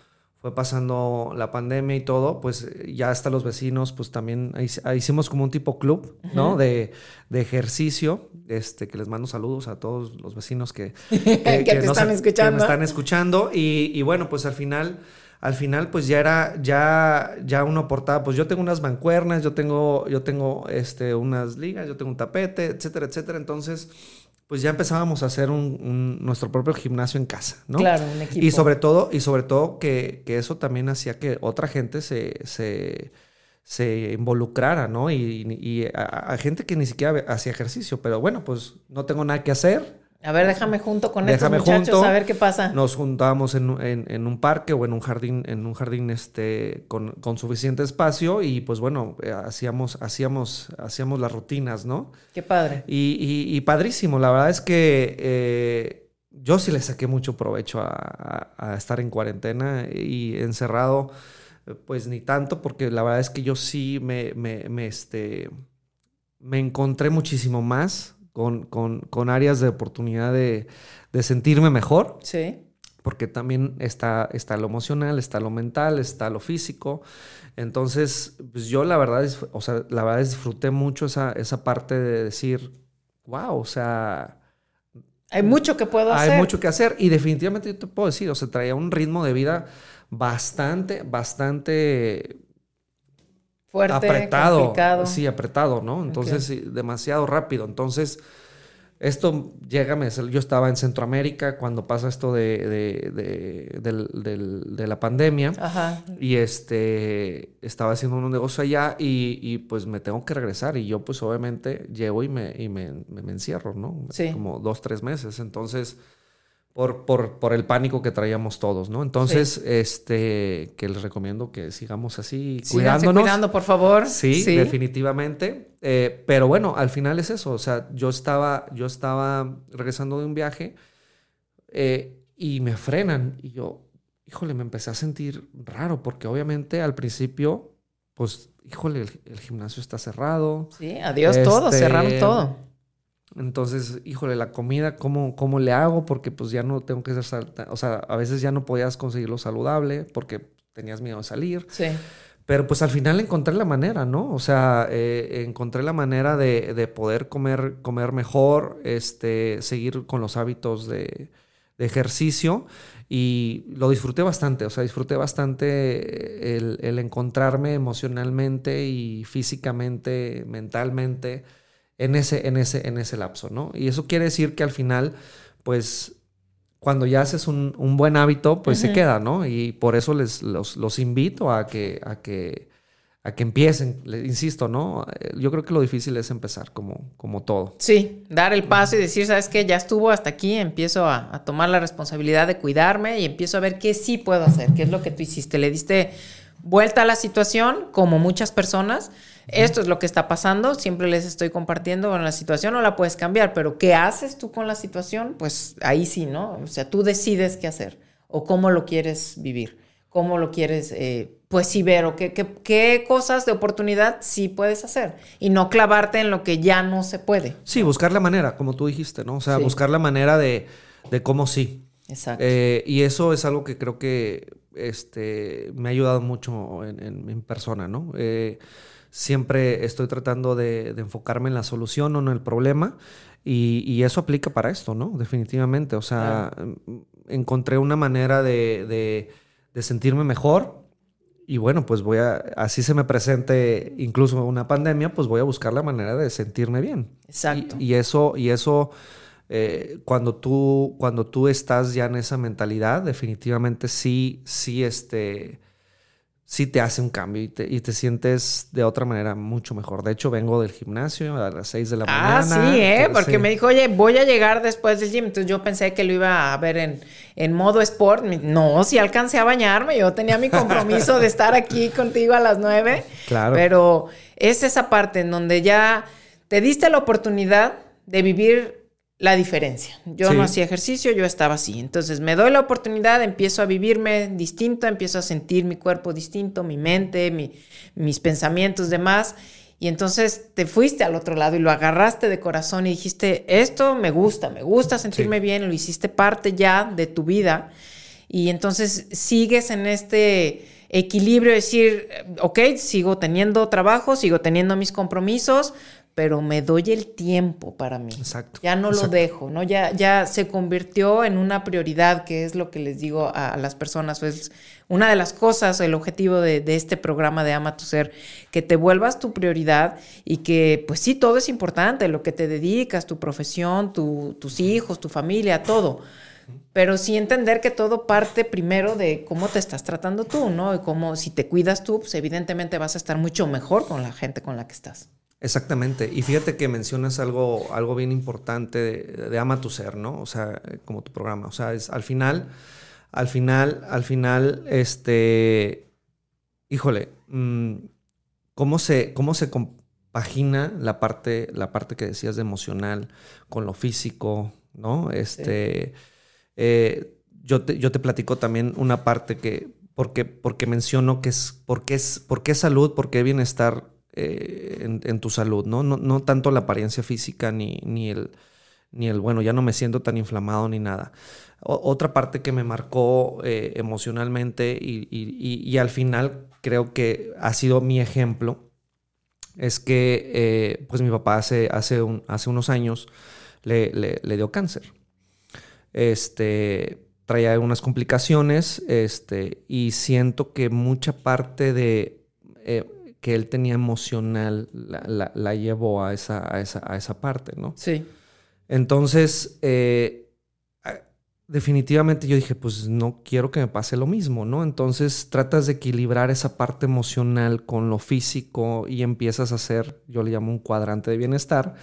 Speaker 2: fue pasando la pandemia y todo, pues ya hasta los vecinos, pues también hicimos como un tipo club, ¿no? de, de, ejercicio, este, que les mando saludos a todos los vecinos que,
Speaker 1: que, te están escuchando.
Speaker 2: me están escuchando. Y, y, bueno, pues al final, al final, pues ya era, ya, ya uno aportaba, pues yo tengo unas mancuernas, yo tengo, yo tengo este, unas ligas, yo tengo un tapete, etcétera, etcétera. Entonces pues ya empezábamos a hacer un, nuestro propio gimnasio en casa, ¿no?
Speaker 1: Claro, un equipo.
Speaker 2: Y sobre todo, y sobre todo que, eso también hacía que otra gente se, se, involucrara, ¿no? Y, a, gente que ni siquiera hacía ejercicio, pero bueno, pues no tengo nada que hacer,
Speaker 1: a ver, déjame junto con estos muchachos a ver qué pasa.
Speaker 2: Nos juntábamos en, un parque o en un jardín, en un jardín este, con, suficiente espacio y pues bueno, eh, hacíamos, hacíamos, hacíamos las rutinas, ¿no?
Speaker 1: Qué padre.
Speaker 2: Y, padrísimo, la verdad es que eh, yo sí le saqué mucho provecho a, estar en cuarentena y encerrado, pues ni tanto, porque la verdad es que yo sí me, me, me, este, me encontré muchísimo más con, áreas de oportunidad de, sentirme mejor.
Speaker 1: Sí.
Speaker 2: Porque también está, está lo emocional, está lo mental, está lo físico. Entonces, pues yo la verdad, es, o sea, la verdad disfruté mucho esa, esa parte de decir, wow, o sea...
Speaker 1: Hay mucho que puedo hacer.
Speaker 2: Hay mucho que hacer. Y definitivamente yo te puedo decir, o sea, traía un ritmo de vida bastante, bastante
Speaker 1: fuerte,
Speaker 2: apretado, complicado. Sí, apretado, ¿no? Entonces, demasiado rápido. Entonces, esto llega, yo estaba en Centroamérica cuando pasa esto de, de, la pandemia.
Speaker 1: Ajá.
Speaker 2: Y este, estaba haciendo un negocio allá y, pues me tengo que regresar. Y yo pues obviamente llego y me, y me, me encierro, ¿no?
Speaker 1: Sí.
Speaker 2: Como dos, tres meses. Entonces por, por, por, el pánico que traíamos todos, ¿no? Entonces, este, que les recomiendo que sigamos así, cuidándonos.
Speaker 1: cuidando, por favor.
Speaker 2: Sí, definitivamente. Eh, pero bueno, al final es eso. O sea, yo estaba, yo estaba regresando de un viaje eh, y me frenan y yo, híjole, me empecé a sentir raro porque obviamente al principio, pues, híjole, el, gimnasio está cerrado.
Speaker 1: Sí, adiós todo, este, cerraron todo.
Speaker 2: Entonces, híjole, la comida, ¿cómo, ¿cómo le hago? Porque pues ya no tengo que ser salta. O sea, a veces ya no podías conseguirlo saludable porque tenías miedo de salir.
Speaker 1: Sí.
Speaker 2: Pero pues al final encontré la manera, ¿no? O sea, eh, encontré la manera de, poder comer, comer mejor, este, seguir con los hábitos de, ejercicio y lo disfruté bastante, o sea, disfruté bastante el, el encontrarme emocionalmente y físicamente, mentalmente en ese, en ese, en ese lapso, ¿no? Y eso quiere decir que al final, pues, cuando ya haces un, buen hábito, pues se queda, ¿no? Y por eso les, los, invito a que, a que, a que empiecen, les insisto, ¿no? Eh, yo creo que lo difícil es empezar, como, como todo.
Speaker 1: Sí, dar el paso y decir, ¿sabes qué? Ya estuvo hasta aquí, empiezo a, a tomar la responsabilidad de cuidarme y empiezo a ver qué sí puedo hacer, qué es lo que tú hiciste. Le diste vuelta a la situación, como muchas personas, esto es lo que está pasando, siempre les estoy compartiendo, bueno, la situación no la puedes cambiar, pero ¿qué haces tú con la situación? Pues ahí sí, ¿no? O sea, tú decides qué hacer o cómo lo quieres vivir, cómo lo quieres, eh, pues sí ver o qué, qué, cosas de oportunidad sí puedes hacer y no clavarte en lo que ya no se puede.
Speaker 2: Sí, buscar la manera, como tú dijiste, ¿no? O sea, buscar la manera de, de cómo sí.
Speaker 1: Exacto.
Speaker 2: Eh, y eso es algo que creo que este, me ha ayudado mucho en, persona, ¿no? Eh, siempre estoy tratando de, enfocarme en la solución o en el problema. Y, eso aplica para esto, ¿no? Definitivamente. O sea, encontré una manera de, sentirme mejor. Y bueno, pues voy a, así se me presente incluso una pandemia, pues voy a buscar la manera de sentirme bien.
Speaker 1: Exacto.
Speaker 2: Y, eso, y eso eh, cuando, tú, cuando tú estás ya en esa mentalidad, definitivamente sí, sí, este, sí te hace un cambio y te, y te, sientes de otra manera mucho mejor. De hecho, vengo del gimnasio a las 6 de la
Speaker 1: ah,
Speaker 2: mañana.
Speaker 1: Ah, sí, ¿eh? Porque me dijo, oye, voy a llegar después del gym. Entonces yo pensé que lo iba a ver en, en modo sport. No, si alcancé a bañarme. Yo tenía mi compromiso de estar aquí contigo a las 9.
Speaker 2: Claro.
Speaker 1: Pero es esa parte en donde ya te diste la oportunidad de vivir la diferencia. Yo no hacía ejercicio, yo estaba así. Entonces me doy la oportunidad, empiezo a vivirme distinto, empiezo a sentir mi cuerpo distinto, mi mente, mis pensamientos, demás. Y entonces te fuiste al otro lado y lo agarraste de corazón y dijiste, esto me gusta, me gusta sentirme bien, lo hiciste parte ya de tu vida. y entonces sigues en este equilibrio, decir, ok, sigo teniendo trabajo, sigo teniendo mis compromisos, pero me doy el tiempo para mí.
Speaker 2: Exacto.
Speaker 1: Ya no lo dejo, ¿no? Ya, ya se convirtió en una prioridad, que es lo que les digo a, las personas. Es una de las cosas, el objetivo de, este programa de Ama tu Ser, que te vuelvas tu prioridad y que, pues sí, todo es importante, lo que te dedicas, tu profesión, tus hijos, tu familia, todo pero sí entender que todo parte primero de cómo te estás tratando tú, ¿no? Y cómo si te cuidas tú, pues evidentemente vas a estar mucho mejor con la gente con la que estás.
Speaker 2: Exactamente. Y fíjate que mencionas algo, algo bien importante de, ama tu ser, ¿no? O sea, como tu programa. O sea, es al final, al final, al final, este, híjole, mm, ¿cómo se, cómo se compagina la parte, la parte que decías de emocional con lo físico, ¿no? Este, eh, yo, te, yo te platico también una parte que, porque, porque menciono que es, porque es, porque es salud, porque bienestar eh, en, tu salud, ¿no? ¿no? tanto la apariencia física ni, ni, el, ni el, bueno, ya no me siento tan inflamado ni nada. otra parte que me marcó eh, emocionalmente y, al final creo que ha sido mi ejemplo es que eh, pues mi papá hace, hace, un, hace unos años le, le, dio cáncer. Este, traía unas complicaciones este, y siento que mucha parte de que él tenía emocional la, llevó a esa, a, esa, parte, ¿no?
Speaker 1: Sí.
Speaker 2: Entonces, eh, definitivamente yo dije, pues no quiero que me pase lo mismo, ¿no? Entonces tratas de equilibrar esa parte emocional con lo físico y empiezas a hacer, yo le llamo un cuadrante de bienestar,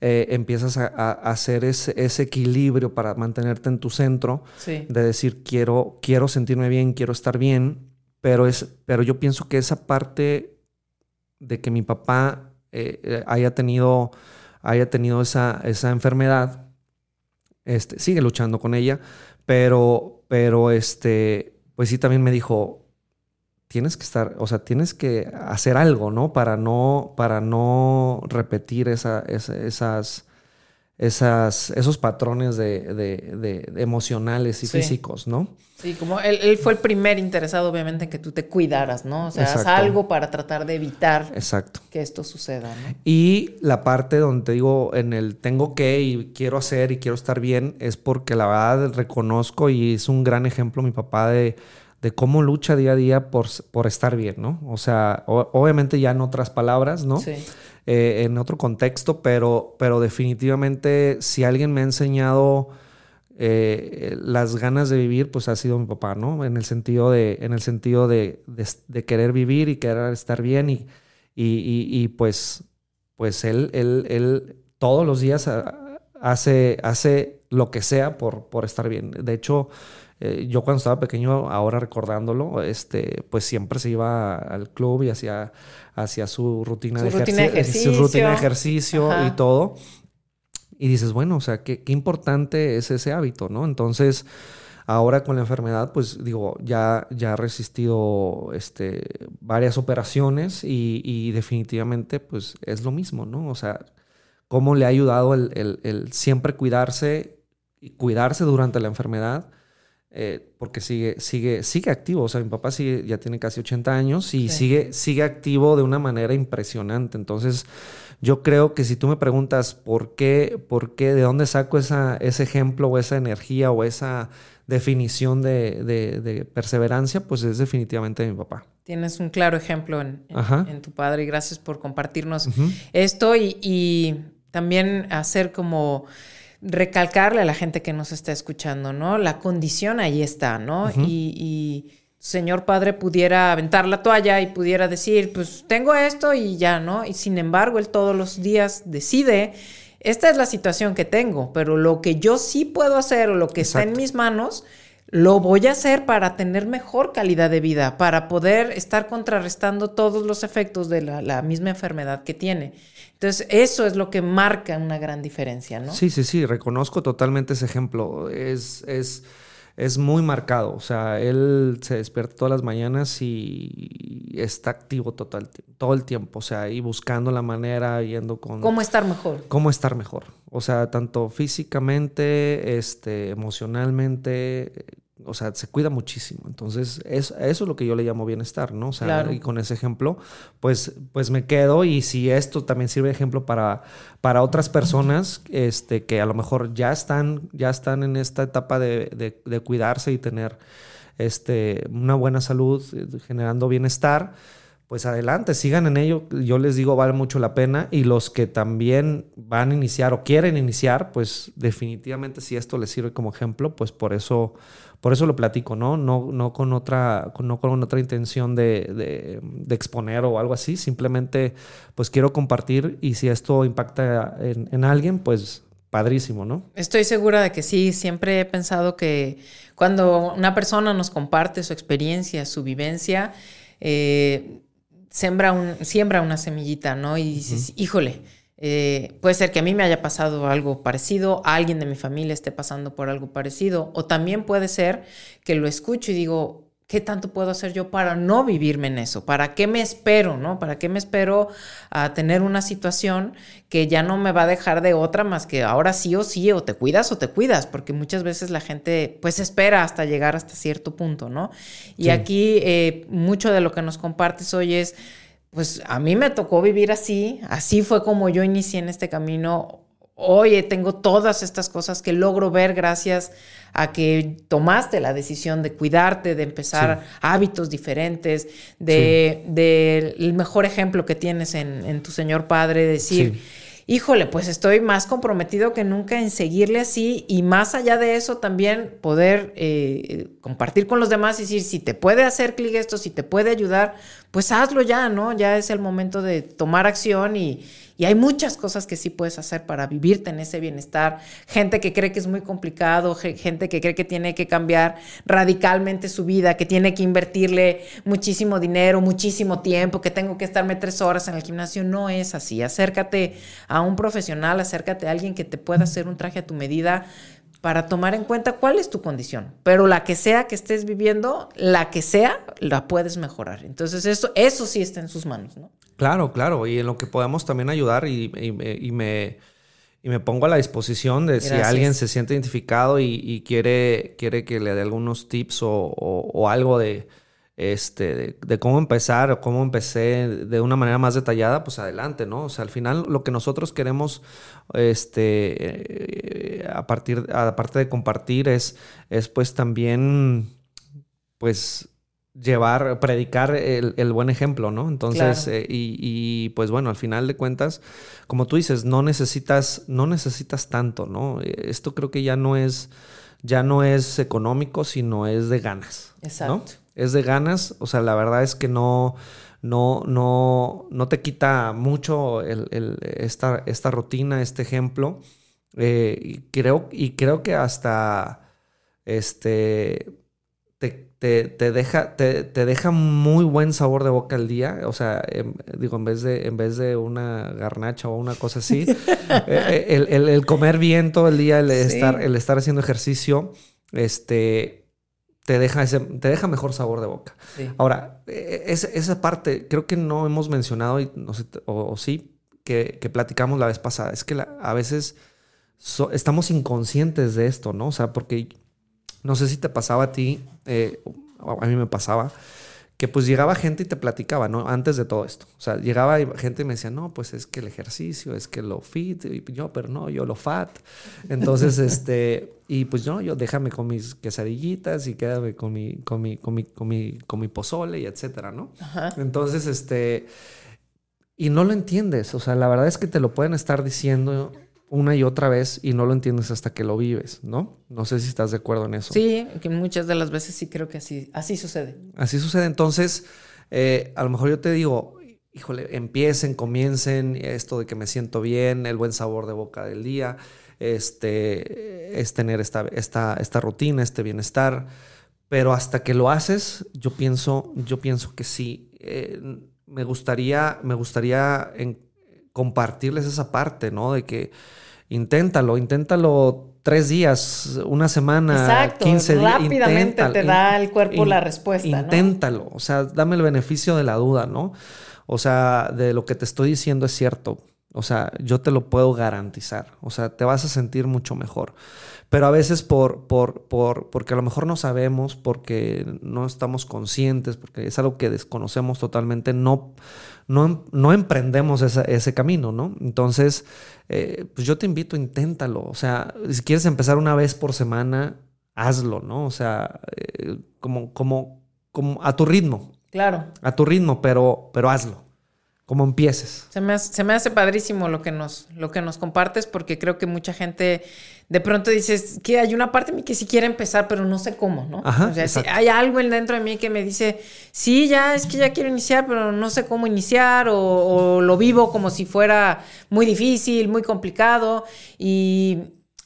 Speaker 2: eh, empiezas a, hacer ese, equilibrio para mantenerte en tu centro, de decir, quiero, quiero sentirme bien, quiero estar bien, pero, es, pero yo pienso que esa parte de que mi papá eh, eh, haya tenido, haya tenido esa, esa enfermedad. Este, sigue luchando con ella, pero, pero este, pues sí también me dijo, tienes que estar, o sea, tienes que hacer algo, ¿no? Para no, para no repetir esa, esas, esas, esos patrones de, emocionales y físicos, ¿no?
Speaker 1: Sí, como él, fue el primer interesado, obviamente, en que tú te cuidaras, ¿no? O sea, haz algo para tratar de evitar
Speaker 2: Exacto.
Speaker 1: que esto suceda, ¿no?
Speaker 2: Y la parte donde te digo, en el tengo que y quiero hacer y quiero estar bien, es porque la verdad reconozco y es un gran ejemplo mi papá de, de cómo lucha día a día por, por estar bien, ¿no? O sea, obviamente ya en otras palabras, ¿no? Sí. Eh, en otro contexto, pero, pero definitivamente si alguien me ha enseñado eh, las ganas de vivir, pues ha sido mi papá, ¿no? En el sentido de, en el sentido de, querer vivir y querer estar bien y, y, pues, pues él, él, él todos los días hace, hace lo que sea por, por estar bien. De hecho, eh, yo cuando estaba pequeño, ahora recordándolo, este, pues siempre se iba al club y hacía, hacía su rutina, de, ejercicio. Su rutina de ejercicio y todo. Y dices, bueno, o sea, qué, qué importante es ese hábito, ¿no? Entonces, ahora con la enfermedad, pues digo, ya, ya ha resistido este, varias operaciones y, y, definitivamente, pues es lo mismo, ¿no? O sea, cómo le ha ayudado el, el, el siempre cuidarse y cuidarse durante la enfermedad eh, porque sigue, sigue, sigue activo. O sea, mi papá sigue, ya tiene casi 80 años y sigue, sigue activo de una manera impresionante. Entonces, yo creo que si tú me preguntas por qué, por qué, de dónde saco esa, ese ejemplo o esa energía o esa definición de, perseverancia, pues es definitivamente mi papá.
Speaker 1: Tienes un claro ejemplo en, tu padre y gracias por compartirnos esto y, y también hacer como recalcarle a la gente que nos está escuchando, ¿no? La condición ahí está, ¿no? y, señor padre pudiera aventar la toalla y pudiera decir, pues tengo esto y ya, ¿no? Y sin embargo, él todos los días decide, esta es la situación que tengo, pero lo que yo sí puedo hacer o lo que está en mis manos, lo voy a hacer para tener mejor calidad de vida, para poder estar contrarrestando todos los efectos de la misma enfermedad que tiene. Entonces, eso es lo que marca una gran diferencia, ¿no?
Speaker 2: Sí, sí, sí, reconozco totalmente ese ejemplo. Es, es, es muy marcado. O sea, él se despierta todas las mañanas y está activo total, todo el tiempo. O sea, y buscando la manera, yendo con...
Speaker 1: ¿Cómo estar mejor?
Speaker 2: ¿Cómo estar mejor? O sea, tanto físicamente, este, emocionalmente, o sea, se cuida muchísimo. Entonces, es, eso es lo que yo le llamo bienestar, ¿no? O sea, y con ese ejemplo, pues, pues me quedo y si esto también sirve de ejemplo para, para otras personas este, que a lo mejor ya están, ya están en esta etapa de, de cuidarse y tener este, una buena salud, generando bienestar, pues adelante, sigan en ello. Yo les digo, vale mucho la pena. Y los que también van a iniciar o quieren iniciar, pues definitivamente si esto les sirve como ejemplo, pues por eso, por eso lo platico, ¿no? No, no, con, otra, no con otra intención de, exponer o algo así. Simplemente, pues quiero compartir y si esto impacta en, en alguien, pues padrísimo, ¿no?
Speaker 1: Estoy segura de que sí. Siempre he pensado que cuando una persona nos comparte su experiencia, su vivencia, eh, un, siembra una semillita, ¿no? Y dices, híjole, eh, puede ser que a mí me haya pasado algo parecido, a alguien de mi familia esté pasando por algo parecido, o también puede ser que lo escucho y digo, ¿qué tanto puedo hacer yo para no vivirme en eso? ¿Para qué me espero, no? ¿Para qué me espero a tener una situación que ya no me va a dejar de otra más que ahora sí o sí, o te cuidas o te cuidas? Porque muchas veces la gente pues espera hasta llegar hasta cierto punto, ¿no? Y aquí eh, mucho de lo que nos compartes hoy es, pues a mí me tocó vivir así, así fue como yo inicié en este camino. Oye, tengo todas estas cosas que logro ver gracias a que tomaste la decisión de cuidarte, de empezar hábitos diferentes, de, el mejor ejemplo que tienes en, tu Señor Padre, decir, híjole, pues estoy más comprometido que nunca en seguirle así y más allá de eso también poder eh, compartir con los demás y decir, si te puede hacer clic esto, si te puede ayudar, pues hazlo ya, ¿no? Ya es el momento de tomar acción y y hay muchas cosas que sí puedes hacer para vivirte en ese bienestar. Gente que cree que es muy complicado, gente que cree que tiene que cambiar radicalmente su vida, que tiene que invertirle muchísimo dinero, muchísimo tiempo, que tengo que estarme tres horas en el gimnasio. No es así. Acércate a un profesional, acércate a alguien que te pueda hacer un traje a tu medida para tomar en cuenta cuál es tu condición. Pero la que sea que estés viviendo, la que sea, la puedes mejorar. Entonces, eso, eso sí está en sus manos, ¿no?
Speaker 2: Claro, claro. Y en lo que podemos también ayudar y, me, me pongo a la disposición de si alguien se siente identificado y, quiere, quiere que le dé algunos tips o algo de este, de, cómo empezar o cómo empecé de una manera más detallada, pues adelante, ¿no? O sea, al final lo que nosotros queremos, este, eh, a partir, aparte de compartir, es, es pues también, pues llevar, predicar el, buen ejemplo, ¿no? Entonces, eh, y, y, pues bueno, al final de cuentas, como tú dices, no necesitas, no necesitas tanto, ¿no? Esto creo que ya no es, ya no es económico, sino es de ganas. Exacto es de ganas. O sea, la verdad es que no, no, no, no te quita mucho esta, esta, rutina, este ejemplo. Eh, y, creo, y creo que hasta este, te, deja, te, deja muy buen sabor de boca el día. O sea, em, digo, en vez, de, en vez de una garnacha o una cosa así, eh, eh, el, comer bien todo el día, el, estar, el estar haciendo ejercicio, este te deja, ese, te deja mejor sabor de boca. Ahora, e, e, esa parte creo que no hemos mencionado, y no sé, o, sí, que, platicamos la vez pasada. Es que a veces estamos inconscientes de esto, ¿no? O sea, porque no sé si te pasaba a ti, eh, a mí me pasaba, que pues llegaba gente y te platicaba, ¿no? Antes de todo esto. O sea, llegaba gente y me decía, no, pues es que el ejercicio, es que lo fit, y yo, pero no, yo lo fat. Entonces, este, y pues no, yo déjame con mis quesadillitas y quédame con mi, con mi, con mi, con mi, con mi pozole y etcétera, ¿no? Entonces, este, y no lo entiendes. O sea, la verdad es que te lo pueden estar diciendo una y otra vez y no lo entiendes hasta que lo vives, ¿no? No sé si estás de acuerdo en eso.
Speaker 1: Sí, que muchas de las veces sí creo que así, así sucede.
Speaker 2: Así sucede. Entonces, eh, a lo mejor yo te digo, híjole, empiecen, comiencen esto de que me siento bien, el buen sabor de boca del día, este, es tener esta, esta, esta rutina, este bienestar. Pero hasta que lo haces, yo pienso, yo pienso que sí. Eh, me gustaría, me gustaría compartirles esa parte, ¿no? De que inténtalo, inténtalo tres días, una semana, Exacto, 15 días.
Speaker 1: Rápidamente te da el cuerpo la respuesta.
Speaker 2: Inténtalo, o sea, dame el beneficio de la duda, ¿no? O sea, de lo que te estoy diciendo es cierto. O sea, yo te lo puedo garantizar. O sea, te vas a sentir mucho mejor. Pero a veces por, por, por, porque a lo mejor no sabemos, porque no estamos conscientes, porque es algo que desconocemos totalmente, no, no, no emprendemos ese camino, ¿no? Entonces, eh, pues yo te invito, inténtalo. O sea, si quieres empezar una vez por semana, hazlo, ¿no? O sea, eh, como, como, como a tu ritmo.
Speaker 1: Claro.
Speaker 2: A tu ritmo, pero, pero hazlo como empieces.
Speaker 1: Se me, hace, se me hace padrísimo lo que, nos, lo que nos compartes porque creo que mucha gente de pronto dices que hay una parte de mí que sí quiere empezar, pero no sé cómo, ¿no? o sea, hay algo dentro de mí que me dice, sí, ya es que ya quiero iniciar, pero no sé cómo iniciar o, o lo vivo como si fuera muy difícil, muy complicado y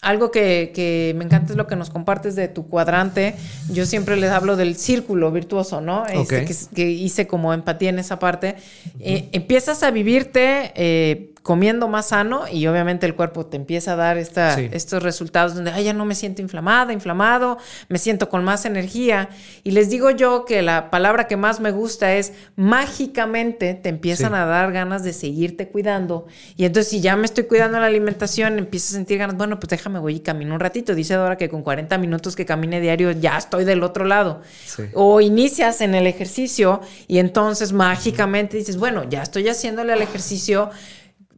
Speaker 1: algo que, me encanta es lo que nos compartes de tu cuadrante. Yo siempre les hablo del círculo virtuoso, ¿no? Este, que, hice como empatía en esa parte. Eh, empiezas a vivirte eh, comiendo más sano y obviamente el cuerpo te empieza a dar esta, estos resultados donde, ay, ya no me siento inflamada, inflamado, me siento con más energía. Y les digo yo que la palabra que más me gusta es mágicamente te empiezan a dar ganas de seguirte cuidando. Y entonces si ya me estoy cuidando la alimentación, empiezas a sentir ganas, bueno, pues déjame voy y camino un ratito. Dice Dora que con 40 minutos que camine diario ya estoy del otro lado. O inicias en el ejercicio y entonces mágicamente dices, bueno, ya estoy haciéndole al ejercicio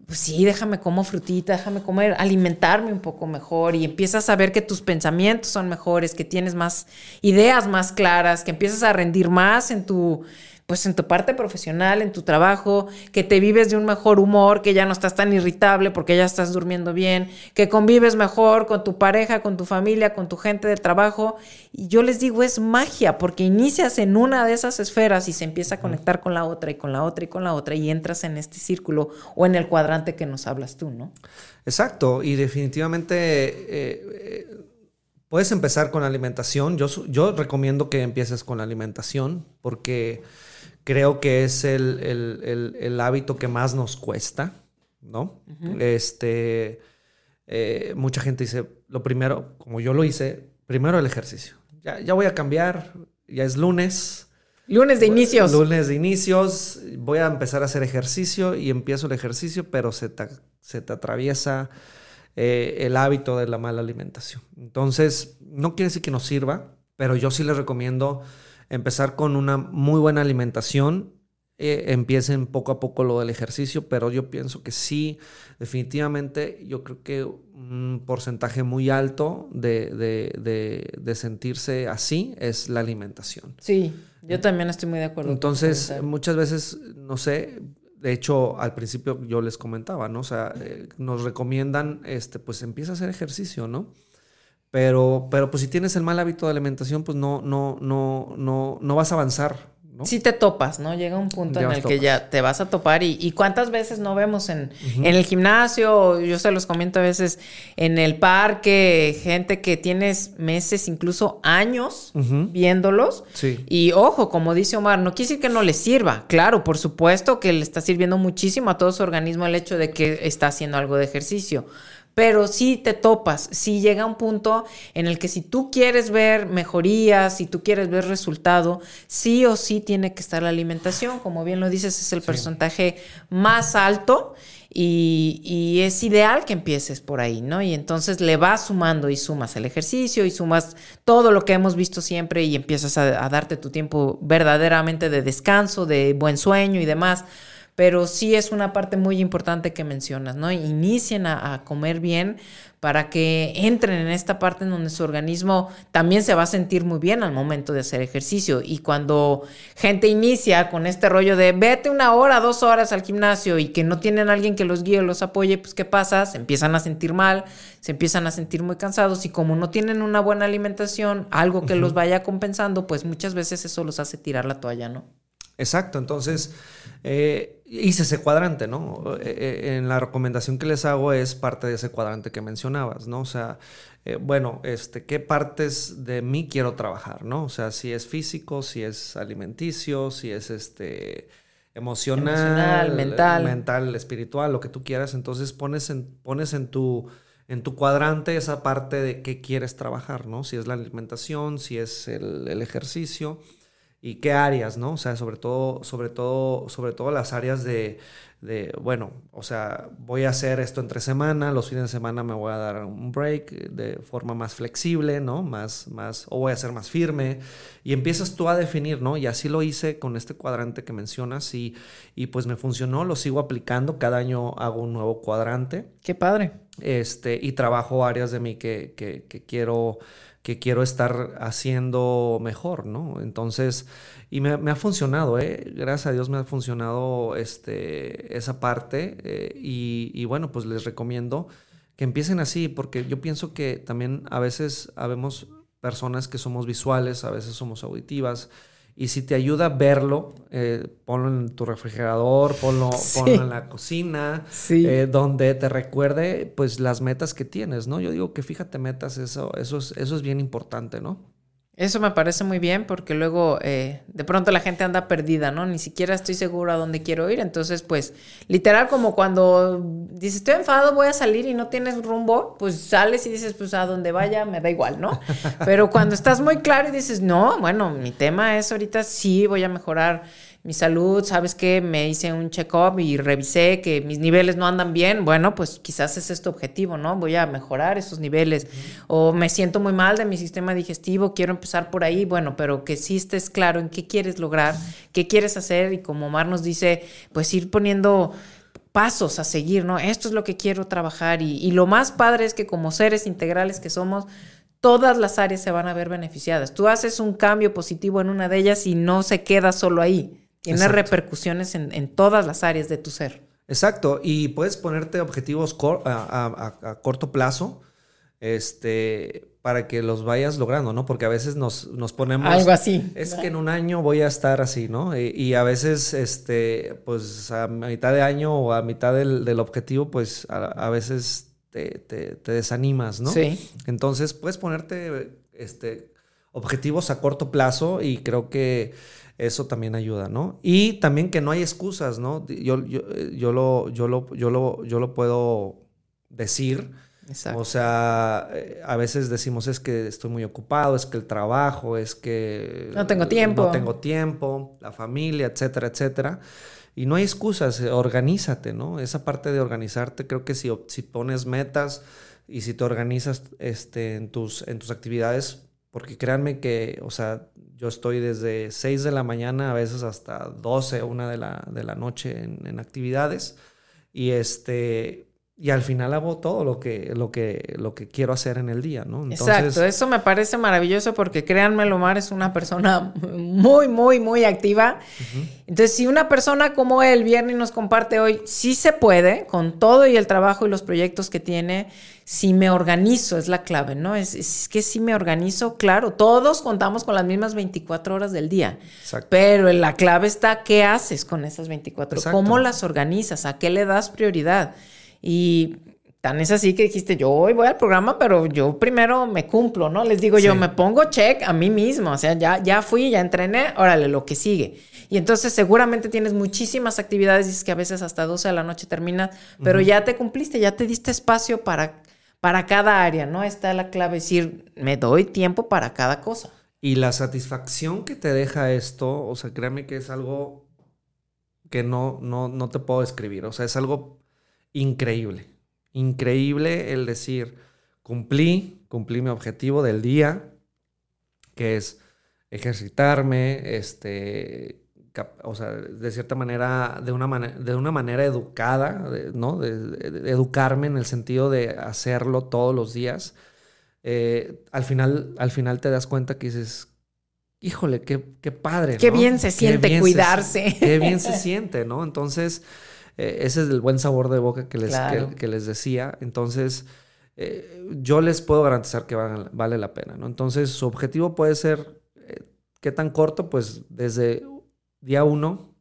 Speaker 1: pues sí, déjame como frutita, déjame comer, alimentarme un poco mejor y empiezas a ver que tus pensamientos son mejores, que tienes más ideas más claras, que empiezas a rendir más en tu pues en tu parte profesional, en tu trabajo, que te vives de un mejor humor, que ya no estás tan irritable porque ya estás durmiendo bien, que convives mejor con tu pareja, con tu familia, con tu gente de trabajo. Y yo les digo, es magia, porque inicias en una de esas esferas y se empieza a conectar con la otra y con la otra y con la otra y entras en este círculo o en el cuadrante que nos hablas tú, ¿no?
Speaker 2: Exacto, y definitivamente... Eh, eh, puedes empezar con la alimentación. Yo, yo recomiendo que empieces con la alimentación porque creo que es el, hábito que más nos cuesta, ¿no? Este, eh, mucha gente dice, lo primero, como yo lo hice, primero el ejercicio. Ya, ya voy a cambiar, ya es lunes.
Speaker 1: Lunes de inicios.
Speaker 2: Lunes de inicios, voy a empezar a hacer ejercicio y empiezo el ejercicio, pero se te, se te atraviesa eh, el hábito de la mala alimentación. Entonces, no quiere decir que nos sirva, pero yo sí les recomiendo empezar con una muy buena alimentación. Eh, empiecen poco a poco lo del ejercicio, pero yo pienso que sí, definitivamente, yo creo que un porcentaje muy alto de, sentirse así es la alimentación.
Speaker 1: Sí, yo también estoy muy de acuerdo.
Speaker 2: Entonces, muchas veces, no sé, de hecho, al principio yo les comentaba, ¿no? O sea, eh, nos recomiendan, este, pues empieza a hacer ejercicio, ¿no? Pero, pero pues si tienes el mal hábito de alimentación, pues no, no, no, no, no vas a avanzar. ¿no?
Speaker 1: Sí te topas, ¿no? Llega un punto en el que ya te vas a topar y, cuántas veces no vemos en, en, el gimnasio, yo se los comento a veces en el parque, gente que tienes meses, incluso años viéndolos.
Speaker 2: Sí.
Speaker 1: Y ojo, como dice Omar, no quiere decir que no le sirva. Claro, por supuesto que le está sirviendo muchísimo a todo su organismo el hecho de que está haciendo algo de ejercicio pero sí te topas, sí llega un punto en el que si tú quieres ver mejorías, si tú quieres ver resultado, sí o sí tiene que estar la alimentación, como bien lo dices, es el porcentaje más alto y, es ideal que empieces por ahí, ¿no? Y entonces le vas sumando y sumas el ejercicio y sumas todo lo que hemos visto siempre y empiezas a darte tu tiempo verdaderamente de descanso, de buen sueño y demás pero sí es una parte muy importante que mencionas, ¿no? Inicien a, comer bien para que entren en esta parte en donde su organismo también se va a sentir muy bien al momento de hacer ejercicio. Y cuando gente inicia con este rollo de vete una hora, dos horas al gimnasio y que no tienen alguien que los guíe o los apoye, pues ¿qué pasa? Se empiezan a sentir mal, se empiezan a sentir muy cansados y como no tienen una buena alimentación, algo que los vaya compensando, pues muchas veces eso los hace tirar la toalla, ¿no?
Speaker 2: Exacto, entonces eh, hice ese cuadrante, ¿no? Eh, eh, en la recomendación que les hago es parte de ese cuadrante que mencionabas, ¿no? O sea, bueno, este, ¿qué partes de mí quiero trabajar, ¿no? O sea, si es físico, si es alimenticio, si es este emocional,
Speaker 1: mental.
Speaker 2: mental, espiritual, lo que tú quieras, entonces pones en, pones en tu en tu cuadrante esa parte de qué quieres trabajar, ¿no? Si es la alimentación, si es el ejercicio y qué áreas, ¿no? O sea, sobre todo, sobre todo, sobre todo las áreas de, de, bueno, o sea, voy a hacer esto entre semana, los fines de semana me voy a dar un break de forma más flexible, ¿no? Más, más, o voy a ser más firme. Y empiezas tú a definir, ¿no? Y así lo hice con este cuadrante que mencionas y, y pues me funcionó, lo sigo aplicando, cada año hago un nuevo cuadrante.
Speaker 1: Qué padre.
Speaker 2: Este, y trabajo áreas de mí que, que, que quiero que quiero estar haciendo mejor, ¿no? Entonces, y me, ha funcionado, ¿eh? Gracias a Dios me ha funcionado este, esa parte eh, y, y, bueno, pues les recomiendo que empiecen así, porque yo pienso que también a veces habemos personas que somos visuales, a veces somos auditivas, y si te ayuda a verlo, eh, ponlo en tu refrigerador, ponlo, en la cocina, eh, donde te recuerde pues las metas que tienes, ¿no? Yo digo que fíjate metas, eso, eso, es, eso es bien importante, ¿no?
Speaker 1: Eso me parece muy bien porque luego eh, de pronto la gente anda perdida, ¿no? Ni siquiera estoy seguro a dónde quiero ir. Entonces, pues, literal como cuando dices, estoy enfadado, voy a salir y no tienes rumbo, pues sales y dices, pues a donde vaya, me da igual, ¿no? Pero cuando estás muy claro y dices, no, bueno, mi tema es ahorita sí voy a mejorar mi salud, ¿sabes qué? Me hice un check-up y revisé que mis niveles no andan bien. Bueno, pues quizás es este objetivo, ¿no? Voy a mejorar esos niveles. O me siento muy mal de mi sistema digestivo, quiero empezar por ahí. Bueno, pero que sí estés claro en qué quieres lograr, qué quieres hacer. Y como Omar nos dice, pues ir poniendo pasos a seguir, ¿no? Esto es lo que quiero trabajar. Y, y lo más padre es que como seres integrales que somos, todas las áreas se van a ver beneficiadas. Tú haces un cambio positivo en una de ellas y no se queda solo ahí. Tiene repercusiones en, todas las áreas de tu ser.
Speaker 2: Exacto, y puedes ponerte objetivos a, corto plazo este, para que los vayas logrando, ¿no? Porque a veces nos, nos ponemos...
Speaker 1: Algo así.
Speaker 2: Es que en un año voy a estar así, ¿no? Y, a veces, este, pues a mitad de año o a mitad del, objetivo, pues a, veces te, te, desanimas, ¿no?
Speaker 1: Sí.
Speaker 2: Entonces puedes ponerte este, objetivos a corto plazo y creo que eso también ayuda, ¿no? Y también que no hay excusas, ¿no? Yo, yo, eh, yo, lo, yo, lo, yo, lo, yo lo puedo decir. Exacto. O sea, eh, a veces decimos es que estoy muy ocupado, es que el trabajo, es que...
Speaker 1: No tengo tiempo.
Speaker 2: No tengo tiempo, la familia, etcétera, etcétera. Y no hay excusas, eh, organízate, ¿no? Esa parte de organizarte, creo que si, si pones metas y si te organizas este, en, tus, en tus actividades, porque créanme que, o sea, yo estoy desde 6 de la mañana a veces hasta 12, 1 de la, de la noche en, en, actividades. Y este, y al final hago todo lo que, lo que, lo que quiero hacer en el día, ¿no?
Speaker 1: Exacto, eso me parece maravilloso porque créanme, Lomar es una persona muy, muy, muy activa. Entonces, si una persona como él viene y nos comparte hoy, sí se puede, con todo y el trabajo y los proyectos que tiene, si me organizo, es la clave, ¿no? Es, es que si me organizo, claro, todos contamos con las mismas 24 horas del día, Exacto. pero la clave está, ¿qué haces con esas 24? horas? ¿Cómo las organizas? ¿A qué le das prioridad? Y tan es así que dijiste, yo hoy voy al programa, pero yo primero me cumplo, ¿no? Les digo yo, me pongo check a mí mismo, o sea, ya, ya fui, ya entrené, órale, lo que sigue. Y entonces seguramente tienes muchísimas actividades, dices que a veces hasta 12 de la noche terminas, pero ya te cumpliste, ya te diste espacio para, para cada área, ¿no? Está la clave, decir, me doy tiempo para cada cosa.
Speaker 2: Y la satisfacción que te deja esto, o sea, créame que es algo que no, no, no te puedo describir, o sea, es algo increíble. Increíble el decir, cumplí, cumplí mi objetivo del día, que es ejercitarme, este, o sea, de cierta manera, de una, de una manera educada, ¿no? De, educarme en el sentido de hacerlo todos los días. Eh, al, final, al final te das cuenta que dices, híjole, qué, qué padre.
Speaker 1: Qué bien se siente cuidarse.
Speaker 2: qué bien se siente, ¿no? Entonces, eh, ese es el buen sabor de boca que les, que, les decía. Entonces, eh, yo les puedo garantizar que vale, la pena, ¿no? Entonces, su objetivo puede ser, ¿qué tan corto? Pues desde día uno,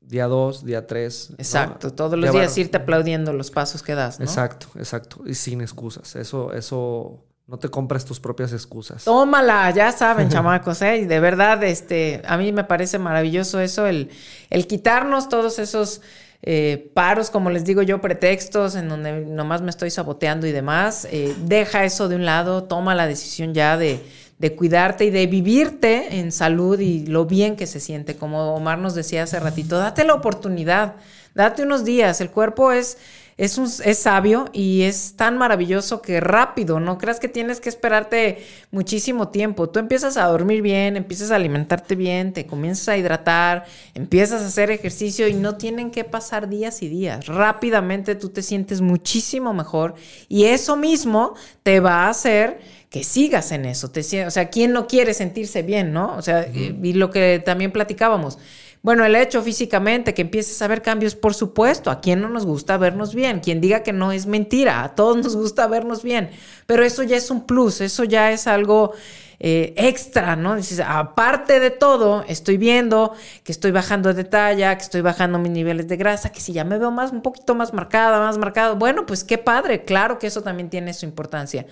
Speaker 2: día dos, día tres.
Speaker 1: Exacto, todos los días irte aplaudiendo los pasos que das, ¿no?
Speaker 2: Exacto, exacto, y sin excusas. Eso, eso... No te compras tus propias excusas.
Speaker 1: Tómala, ya saben, chamacos, ¿eh? Y de verdad, este, a mí me parece maravilloso eso, el, el quitarnos todos esos eh, paros, como les digo yo, pretextos en donde nomás me estoy saboteando y demás. Eh, deja eso de un lado, toma la decisión ya de, de, cuidarte y de vivirte en salud y lo bien que se siente. Como Omar nos decía hace ratito, date la oportunidad Date unos días. El cuerpo es, es, un, es sabio y es tan maravilloso que rápido. No creas que tienes que esperarte muchísimo tiempo. Tú empiezas a dormir bien, empiezas a alimentarte bien, te comienzas a hidratar, empiezas a hacer ejercicio y no tienen que pasar días y días. Rápidamente tú te sientes muchísimo mejor y eso mismo te va a hacer que sigas en eso. Te, o sea, ¿quién no quiere sentirse bien, no? O sea, y lo que también platicábamos. Bueno, el hecho físicamente, que empieces a ver cambios, por supuesto, a quién no nos gusta vernos bien, quien diga que no es mentira, a todos nos gusta vernos bien, pero eso ya es un plus, eso ya es algo eh, extra, ¿no? Dices, aparte de todo, estoy viendo que estoy bajando de talla, que estoy bajando mis niveles de grasa, que si ya me veo más, un poquito más marcada, más marcado, bueno, pues qué padre, claro que eso también tiene su importancia.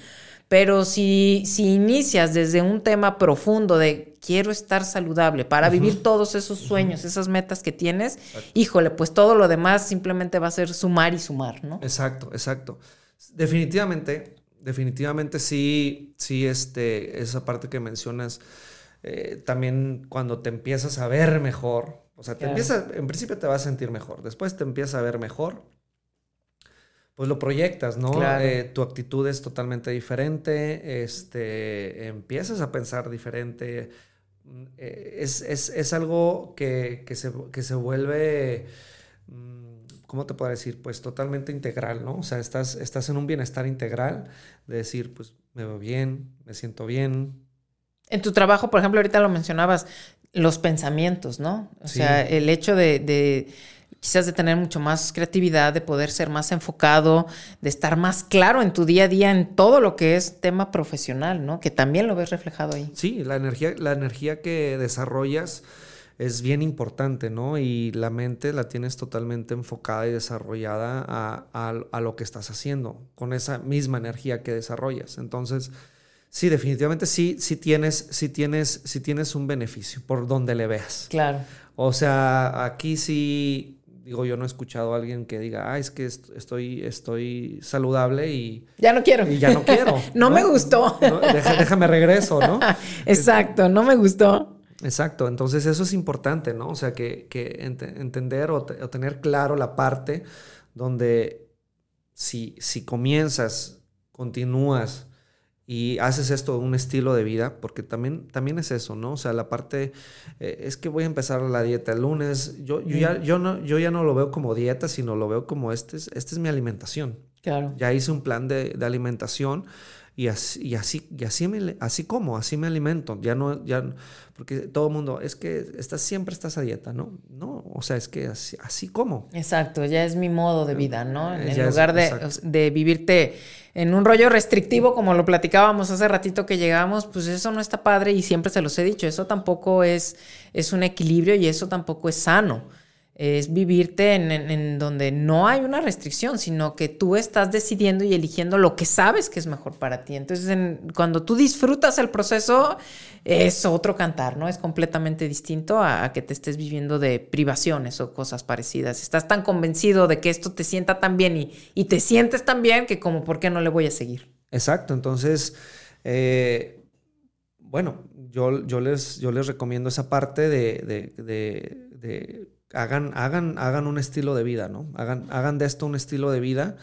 Speaker 1: Pero si, si inicias desde un tema profundo de quiero estar saludable para vivir todos esos sueños, esas metas que tienes, híjole, pues todo lo demás simplemente va a ser sumar y sumar, ¿no?
Speaker 2: Exacto, exacto. Definitivamente, definitivamente sí, sí, este, esa parte que mencionas, eh, también cuando te empiezas a ver mejor, o sea, te empiezas, en principio te vas a sentir mejor, después te empiezas a ver mejor, pues lo proyectas, ¿no? Eh, tu actitud es totalmente diferente, este, empiezas a pensar diferente. Mm, eh, es, algo que, se, que, se, vuelve, mm, ¿cómo te puedo decir? Pues totalmente integral, ¿no? O sea, estás, estás en un bienestar integral de decir, pues me veo bien, me siento bien.
Speaker 1: En tu trabajo, por ejemplo, ahorita lo mencionabas, los pensamientos, ¿no? O sea, el hecho de quizás de tener mucho más creatividad, de poder ser más enfocado, de estar más claro en tu día a día en todo lo que es tema profesional, ¿no? Que también lo ves reflejado ahí.
Speaker 2: Sí, la energía, la energía que desarrollas es bien importante, ¿no? Y la mente la tienes totalmente enfocada y desarrollada a, a, lo que estás haciendo, con esa misma energía que desarrollas. Entonces, sí, definitivamente sí, sí tienes, sí tienes, sí tienes un beneficio por donde le veas.
Speaker 1: Claro.
Speaker 2: O sea, aquí sí digo, yo no he escuchado a alguien que diga, ah, es que estoy, estoy saludable y...
Speaker 1: Ya no quiero.
Speaker 2: Y ya no quiero.
Speaker 1: no, me gustó.
Speaker 2: déjame regreso, ¿no?
Speaker 1: Exacto, no me gustó.
Speaker 2: Exacto, entonces eso es importante, ¿no? O sea, que, que entender o, o, tener claro la parte donde si, si comienzas, continúas, y haces esto un estilo de vida, porque también, también es eso, ¿no? O sea, la parte, eh, es que voy a empezar la dieta el lunes, yo, yo, ya, yo, no, yo ya no lo veo como dieta, sino lo veo como este es, este es mi alimentación.
Speaker 1: Claro.
Speaker 2: Ya hice un plan de, de alimentación y así, y así, y así, me, así como, así me alimento. Ya no, ya, porque todo el mundo, es que estás, siempre estás a dieta, ¿no? No, o sea, es que así, así como.
Speaker 1: Exacto, ya es mi modo de vida, ¿no? En lugar de, de, vivirte en un rollo restrictivo, como lo platicábamos hace ratito que llegamos, pues eso no está padre y siempre se los he dicho, eso tampoco es, es un equilibrio y eso tampoco es sano es vivirte en, donde no hay una restricción, sino que tú estás decidiendo y eligiendo lo que sabes que es mejor para ti. Entonces, cuando tú disfrutas el proceso, es otro cantar, ¿no? Es completamente distinto a, que te estés viviendo de privaciones o cosas parecidas. Estás tan convencido de que esto te sienta tan bien y, te sientes tan bien que como, ¿por qué no le voy a seguir?
Speaker 2: Exacto, entonces, eh, bueno, yo, yo, les, yo les recomiendo esa parte de hagan, hagan, hagan un estilo de vida, ¿no? Hagan, hagan de esto un estilo de vida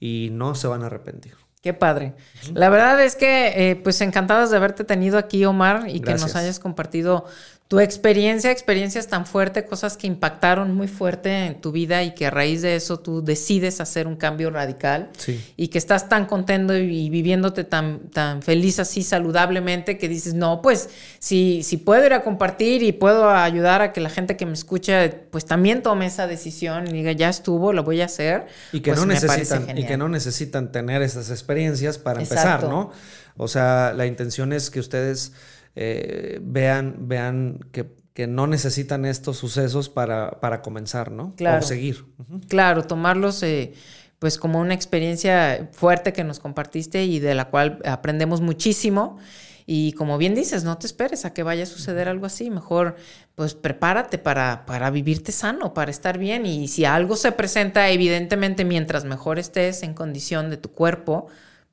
Speaker 2: y no se van a arrepentir.
Speaker 1: Qué padre. La verdad es que, eh, pues encantadas de haberte tenido aquí, Omar, y que nos hayas compartido tu experiencia, experiencias tan fuertes, cosas que impactaron muy fuerte en tu vida y que a raíz de eso tú decides hacer un cambio radical y que estás tan contento y viviéndote tan, tan feliz así saludablemente que dices, no, pues si, si puedo ir a compartir y puedo ayudar a que la gente que me escucha pues también tome esa decisión y diga, ya estuvo, lo voy a hacer.
Speaker 2: Y que,
Speaker 1: pues
Speaker 2: no, necesitan, y que no necesitan tener esas experiencias para empezar, ¿no? O sea, la intención es que ustedes eh, vean, vean que, no necesitan estos sucesos para, para comenzar, ¿no?
Speaker 1: Claro.
Speaker 2: O seguir.
Speaker 1: Claro, tomarlos eh, pues como una experiencia fuerte que nos compartiste y de la cual aprendemos muchísimo. Y como bien dices, no te esperes a que vaya a suceder algo así. Mejor, pues prepárate para, para vivirte sano, para estar bien. Y si algo se presenta, evidentemente, mientras mejor estés en condición de tu cuerpo,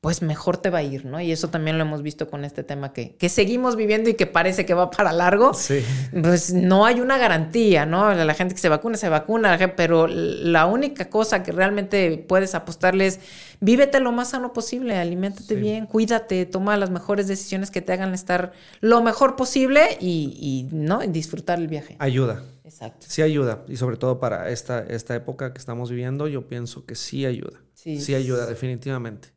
Speaker 1: pues mejor te va a ir, ¿no? Y eso también lo hemos visto con este tema que, que seguimos viviendo y que parece que va para largo.
Speaker 2: Sí.
Speaker 1: Pues no hay una garantía, ¿no? La gente que se vacuna, se vacuna, pero la única cosa que realmente puedes apostarle es vívete lo más sano posible, aliméntate bien, cuídate, toma las mejores decisiones que te hagan estar lo mejor posible y, ¿no? disfrutar el viaje.
Speaker 2: Ayuda.
Speaker 1: Exacto.
Speaker 2: Sí ayuda. Y sobre todo para esta, esta época que estamos viviendo, yo pienso que sí ayuda. Sí, sí ayuda, definitivamente.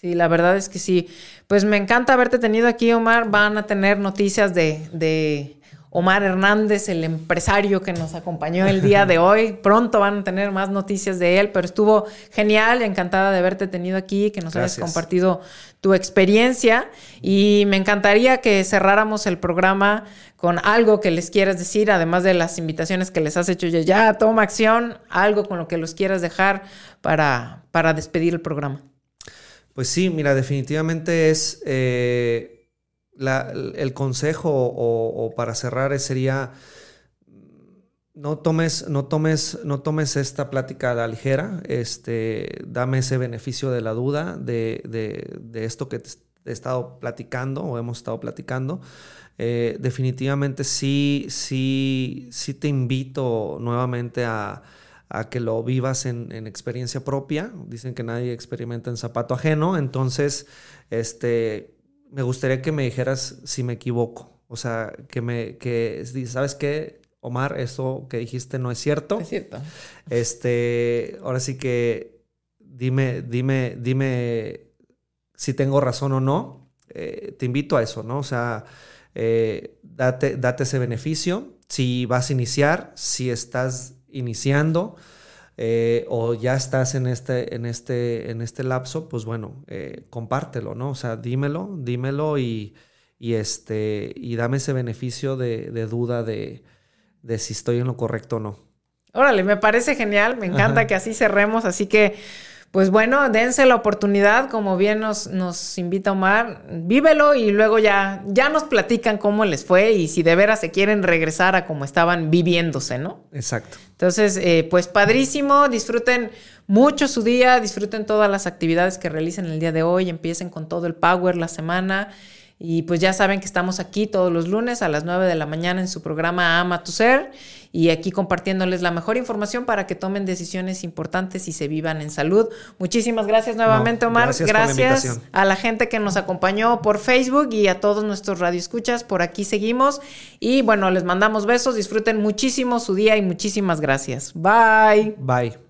Speaker 1: Sí, la verdad es que sí. Pues me encanta haberte tenido aquí, Omar. Van a tener noticias de, de Omar Hernández, el empresario que nos acompañó el día de hoy. Pronto van a tener más noticias de él, pero estuvo genial, encantada de haberte tenido aquí, que nos hayas compartido tu experiencia y me encantaría que cerráramos el programa con algo que les quieras decir, además de las invitaciones que les has hecho ya, ya toma acción, algo con lo que los quieras dejar para, para despedir el programa.
Speaker 2: Pues sí, mira, definitivamente es eh, el consejo o, para cerrar sería no tomes, no tomes, no tomes esta plática a la ligera, este, dame ese beneficio de la duda de, esto que te he estado platicando o hemos estado platicando. Eh, definitivamente sí, sí, sí te invito nuevamente a, a que lo vivas en, experiencia propia. Dicen que nadie experimenta en zapato ajeno. Entonces, este, me gustaría que me dijeras si me equivoco. O sea, que me, que, ¿sabes qué? Omar, eso que dijiste no es cierto.
Speaker 1: Es cierto.
Speaker 2: Este, ahora sí que dime, dime, dime si tengo razón o no. Eh, te invito a eso, ¿no? O sea, eh, date, date ese beneficio. Si vas a iniciar, si estás iniciando eh, o ya estás en este, en este, en este lapso, pues bueno, eh, compártelo, ¿no? O sea, dímelo, dímelo y, y, este, y dame ese beneficio de, duda de, de, si estoy en lo correcto o no.
Speaker 1: Órale, me parece genial, me encanta que así cerremos, así que pues bueno, dense la oportunidad, como bien nos, nos invita Omar, vívelo y luego ya, ya nos platican cómo les fue y si de veras se quieren regresar a como estaban viviéndose, ¿no?
Speaker 2: Exacto.
Speaker 1: Entonces, eh, pues padrísimo, disfruten mucho su día, disfruten todas las actividades que realicen el día de hoy, empiecen con todo el power la semana. Y pues ya saben que estamos aquí todos los lunes a las 9 de la mañana en su programa Ama tu Ser y aquí compartiéndoles la mejor información para que tomen decisiones importantes y se vivan en salud. Muchísimas gracias nuevamente, Omar. Gracias, gracias a la gente que nos acompañó por Facebook y a todos nuestros radioescuchas. Por aquí seguimos. Y bueno, les mandamos besos. Disfruten muchísimo su día y muchísimas gracias. Bye.
Speaker 2: Bye.